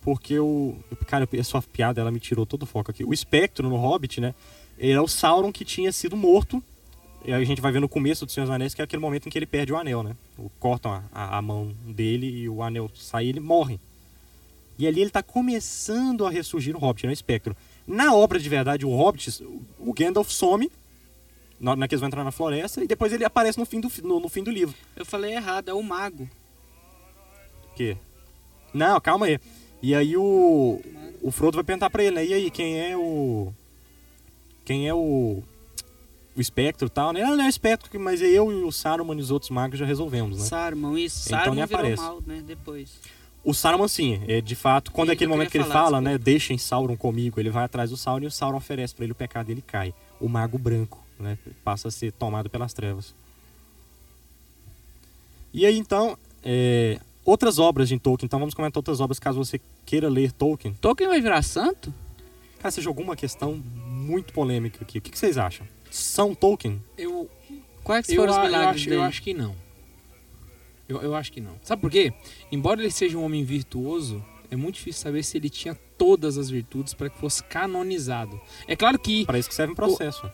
porque o. Cara, a sua piada ela me tirou todo o foco aqui. O espectro no Hobbit, né? Era o Sauron que tinha sido morto. E aí a gente vai ver no começo do Senhor dos Anéis que é aquele momento em que ele perde o anel, né? O- Cortam a, a- a mão dele e o anel sai e ele morre. E ali ele tá começando a ressurgir no Hobbit, no espectro. Na obra de verdade, o Hobbit, o Gandalf some. Na hora que eles vão entrar na floresta, e depois ele aparece no fim do, no- no fim do livro. Eu falei errado, é o mago. quê? Não, calma aí. E aí o, o Frodo vai perguntar pra ele, né? E aí, quem é o. Quem é o. O espectro e tal, né? Ah, não é o espectro, mas eu e o Saruman e os outros magos já resolvemos, né? Saruman, isso. Então Saruman virou aparece. mal, né? Depois. O Saruman, sim, é de fato, quando é aquele momento que ele falar, fala, né? Deixem Sauron comigo, ele vai atrás do Sauron e o Sauron oferece pra ele o pecado dele cai. O mago branco, né? Passa a ser tomado pelas trevas. E aí então, é, outras obras de Tolkien. Então vamos comentar outras obras caso você queira ler Tolkien. Tolkien vai virar santo? Cara, você jogou uma questão muito polêmica aqui. O que, que vocês acham? São Tolkien? Eu, Quais eu, foram os a- eu, milagres acho, dele? eu acho que não. Eu, eu acho que não. Sabe por quê? Embora ele seja um homem virtuoso, é muito difícil saber se ele tinha todas as virtudes para que fosse canonizado. É claro que Para isso que serve um processo.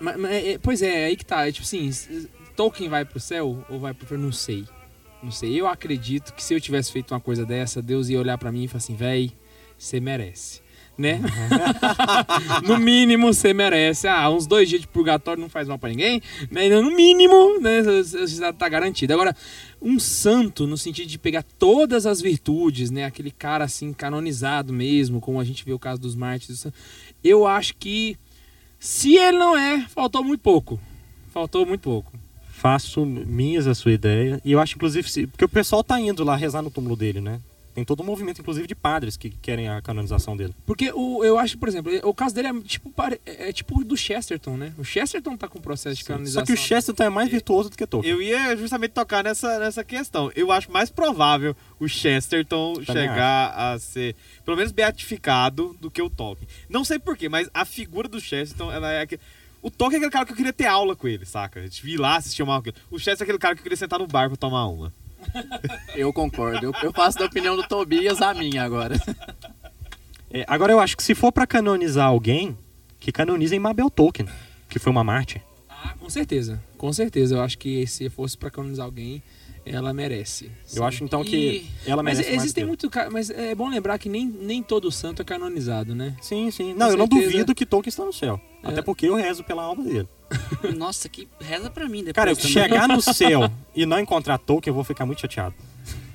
Mas- mas é- pois é, aí que tá. É tipo assim, Tolkien vai pro céu ou vai pro inferno? Não sei. Não sei. Eu acredito que se eu tivesse feito uma coisa dessa, Deus ia olhar pra mim e falar assim, véi, você merece. Né? no mínimo, você merece. Ah, uns dois dias de purgatório não faz mal pra ninguém. Né? No mínimo, né? Tá garantido. Agora, um santo, no sentido de pegar todas as virtudes, né? Aquele cara assim, canonizado mesmo, como a gente vê o caso dos mártires. Eu acho que se ele não é, faltou muito pouco. Faltou muito pouco. Faço minhas a sua ideia. E eu acho, inclusive, porque o pessoal tá indo lá rezar no túmulo dele, né? Tem todo um movimento, inclusive, de padres que querem a canonização dele. Porque o, eu acho, por exemplo, o caso dele é tipo, pare- é tipo do Chesterton, né? O Chesterton tá com o processo de Só canonização. que o Chesterton é mais virtuoso do que Tolkien. Eu ia justamente tocar nessa, nessa questão. Eu acho mais provável o Chesterton Também chegar a ser, pelo menos, beatificado do que o Tolkien. Não sei porquê, mas a figura do Chesterton, ela é aquele... O Tolkien é aquele cara que eu queria ter aula com ele, saca? A gente vir lá assistir uma aula. O Chesterton é aquele cara que eu queria sentar no bar pra tomar uma. Eu concordo. Eu, eu faço da opinião do Tobias a minha agora. É, agora, eu acho que se for pra canonizar alguém, que canonizem Mabel Tolkien, que foi uma mártir. Ah, com certeza. Com certeza. Eu acho que se fosse pra canonizar alguém, ela merece. Eu acho, então, que E- ela Mas merece mais existem muito. ca- Mas é bom lembrar que nem, nem todo santo é canonizado, né? Sim, sim. Não, Com eu não certeza. duvido que Tolkien está no céu. É. Até porque eu rezo pela alma dele. Nossa, que reza pra mim depois Cara, eu também. chegar no céu e não encontrar Tolkien, eu vou ficar muito chateado.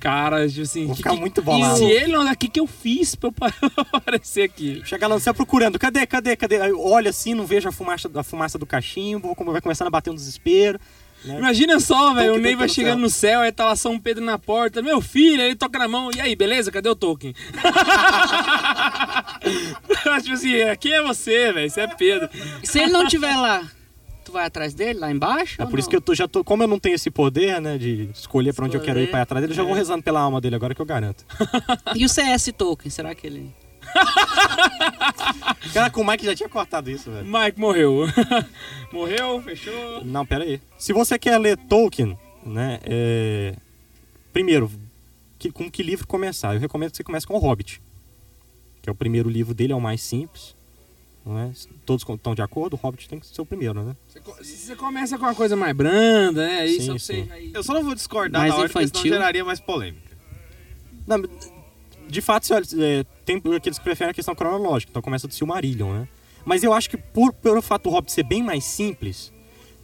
Cara, tipo assim. Vou que- ficar que- muito E bolado. se ele não. O que, que eu fiz pra eu pa- aparecer aqui? Chegar lá no céu procurando, cadê, cadê, cadê? Aí olho assim, não vejo a fumaça, a fumaça do cachimbo, como vai começando a bater um desespero. né? Imagina só, velho. O Ney vai chegando céu. no céu, aí tá lá São Pedro na porta. Meu filho, aí ele toca na mão. E aí, beleza? Cadê o Tolkien? tipo assim, aqui é você, velho. Você é Pedro. Se ele não tiver lá, tu vai atrás dele, lá embaixo? É por isso não? que eu tô, já tô, como eu não tenho esse poder, né, de escolher pra onde eu quero ir ir atrás dele, eu já vou É. rezando pela alma dele agora que eu garanto. E o CS Tolkien, será que ele... Caraca, o Mike já tinha cortado isso, velho. Mike morreu. morreu, fechou. Não, pera aí. Se você quer ler Tolkien, né, é... primeiro, que- com que livro começar? Eu recomendo que você comece com o Hobbit, que é o primeiro livro dele, é o mais simples. Não é? Todos estão de acordo? O Hobbit tem que ser o primeiro, né? Você, co- você começa com uma coisa mais branda, né? Aí Sim, só aí- Eu só não vou discordar Mais na hora, porque senão infantil. geraria mais polêmica. Não, de fato, é, tem aqueles que preferem a questão cronológica, então começa do Silmarillion, né? Mas eu acho que por, pelo fato do Hobbit ser bem mais simples,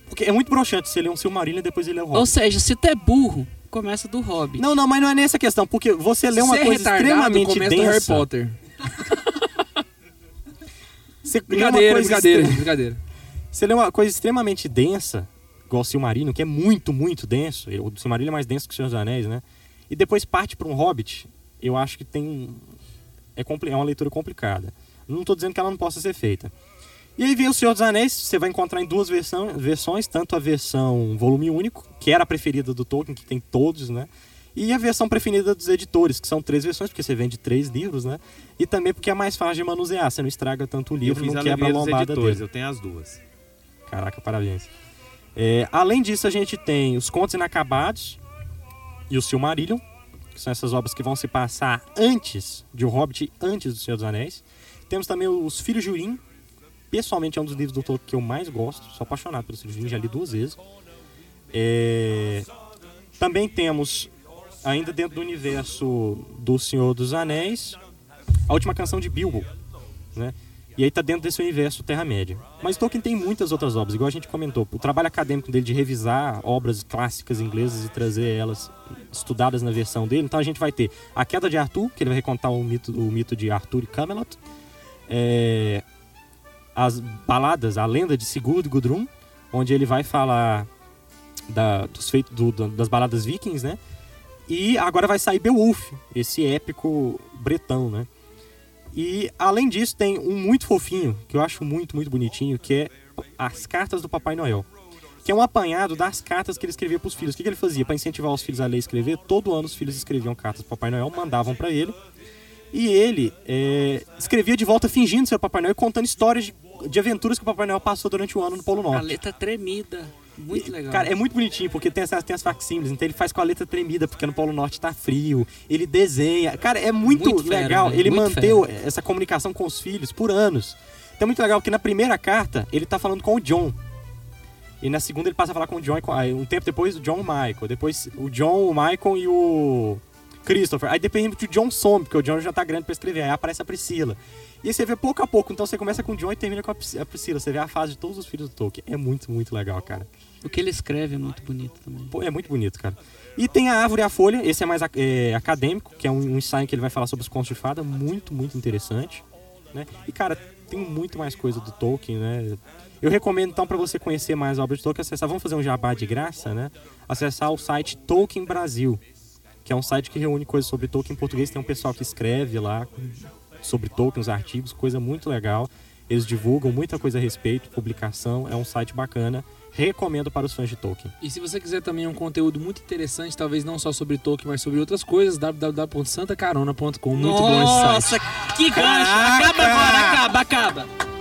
porque é muito broxante você ler um Silmarillion e depois ele é o Ou Hobbit. seja, se tu é burro, começa do Hobbit. Não, não, mas não é nessa questão, porque você lê uma Se é coisa retardado, extremamente densa. Harry Potter. Você Brincadeira, coisa brincadeira, extre- brincadeira. Você lê uma coisa extremamente densa, igual o Silmarillion, que é muito, muito denso. O Silmarillion é mais denso que o Senhor dos Anéis, né? E depois parte para um Hobbit, eu acho que tem. É, é uma leitura complicada. Não estou dizendo que ela não possa ser feita. E aí vem o Senhor dos Anéis, você vai encontrar em duas versão, versões, tanto a versão volume único, que era a preferida do Tolkien, que tem todos, né? E a versão preferida dos editores, que são três versões, porque você vende três livros, né? E também porque é mais fácil de manusear, você não estraga tanto o livro, não a quebra a lombada editores, dele. eu tenho as duas. Caraca, parabéns. É, além disso, a gente tem os Contos Inacabados e o Silmarillion, que são essas obras que vão se passar antes de O Hobbit, antes do Senhor dos Anéis. Temos também os Filhos de Urim, pessoalmente é um dos livros do Tolkien que eu mais gosto, sou apaixonado pelos Filhos de Urim, já li duas vezes. É, Também temos, ainda dentro do universo do Senhor dos Anéis, a última canção de Bilbo, né? E aí tá dentro desse universo Terra-média. Mas Tolkien tem muitas outras obras, igual a gente comentou. O trabalho acadêmico dele de revisar obras clássicas inglesas e trazer elas estudadas na versão dele. Então a gente vai ter A Queda de Arthur, que ele vai recontar o mito, o mito de Arthur e Camelot. É, as baladas, a lenda de Sigurd Gudrun, onde ele vai falar da- dos feitos do- da- das baladas vikings, né? E agora vai sair Beowulf, esse épico bretão, né? E além disso, tem um muito fofinho, que eu acho muito, muito bonitinho, que é As Cartas do Papai Noel. que é um apanhado das cartas que ele escrevia pros filhos. O que, que ele fazia? Para incentivar os filhos a ler e escrever, todo ano os filhos escreviam cartas pro Papai Noel, mandavam para ele. E ele é, escrevia de volta fingindo ser o Papai Noel e contando histórias de, de aventuras que o Papai Noel passou durante o ano no Polo A Norte. letra tremida. Muito legal. Cara, é muito bonitinho, porque tem, essas, tem as facsímiles, então ele faz com a letra tremida, porque no Polo Norte tá frio, ele desenha. Cara, é muito, Muito fera, legal. velho, ele muito manteve essa comunicação com os filhos por anos. Então é muito legal, porque na primeira carta, ele tá falando com o John. E na segunda ele passa a falar com o John, um tempo depois o John e o Michael. Depois o John, o Michael e o Christopher. Aí depende que o John some, porque o John já tá grande pra escrever. Aí aparece a Priscila. E aí você vê pouco a pouco. Então você começa com o John e termina com a Priscila. Você vê a fase de todos os filhos do Tolkien. É muito, muito legal, cara. O que ele escreve é muito bonito também. Pô, é muito bonito, cara. E tem a Árvore e a Folha, esse é mais é, acadêmico, que é um, um ensaio que ele vai falar sobre os contos de fada, muito, muito interessante. Né? E, cara, tem muito mais coisa do Tolkien, né? Eu recomendo, então, para você conhecer mais a obra de Tolkien, acessar, vamos fazer um jabá de graça, né? Acessar o site Tolkien Brasil, que é um site que reúne coisas sobre Tolkien em português. Tem um pessoal que escreve lá sobre Tolkien, os artigos, coisa muito legal. Eles divulgam muita coisa a respeito, publicação, é um site bacana. Recomendo para os fãs de Tolkien. E se você quiser também um conteúdo muito interessante, talvez não só sobre Tolkien, mas sobre outras coisas, www.santacarona.com. Muito bom esse site. Nossa, que gancho! Acaba agora, acaba, acaba.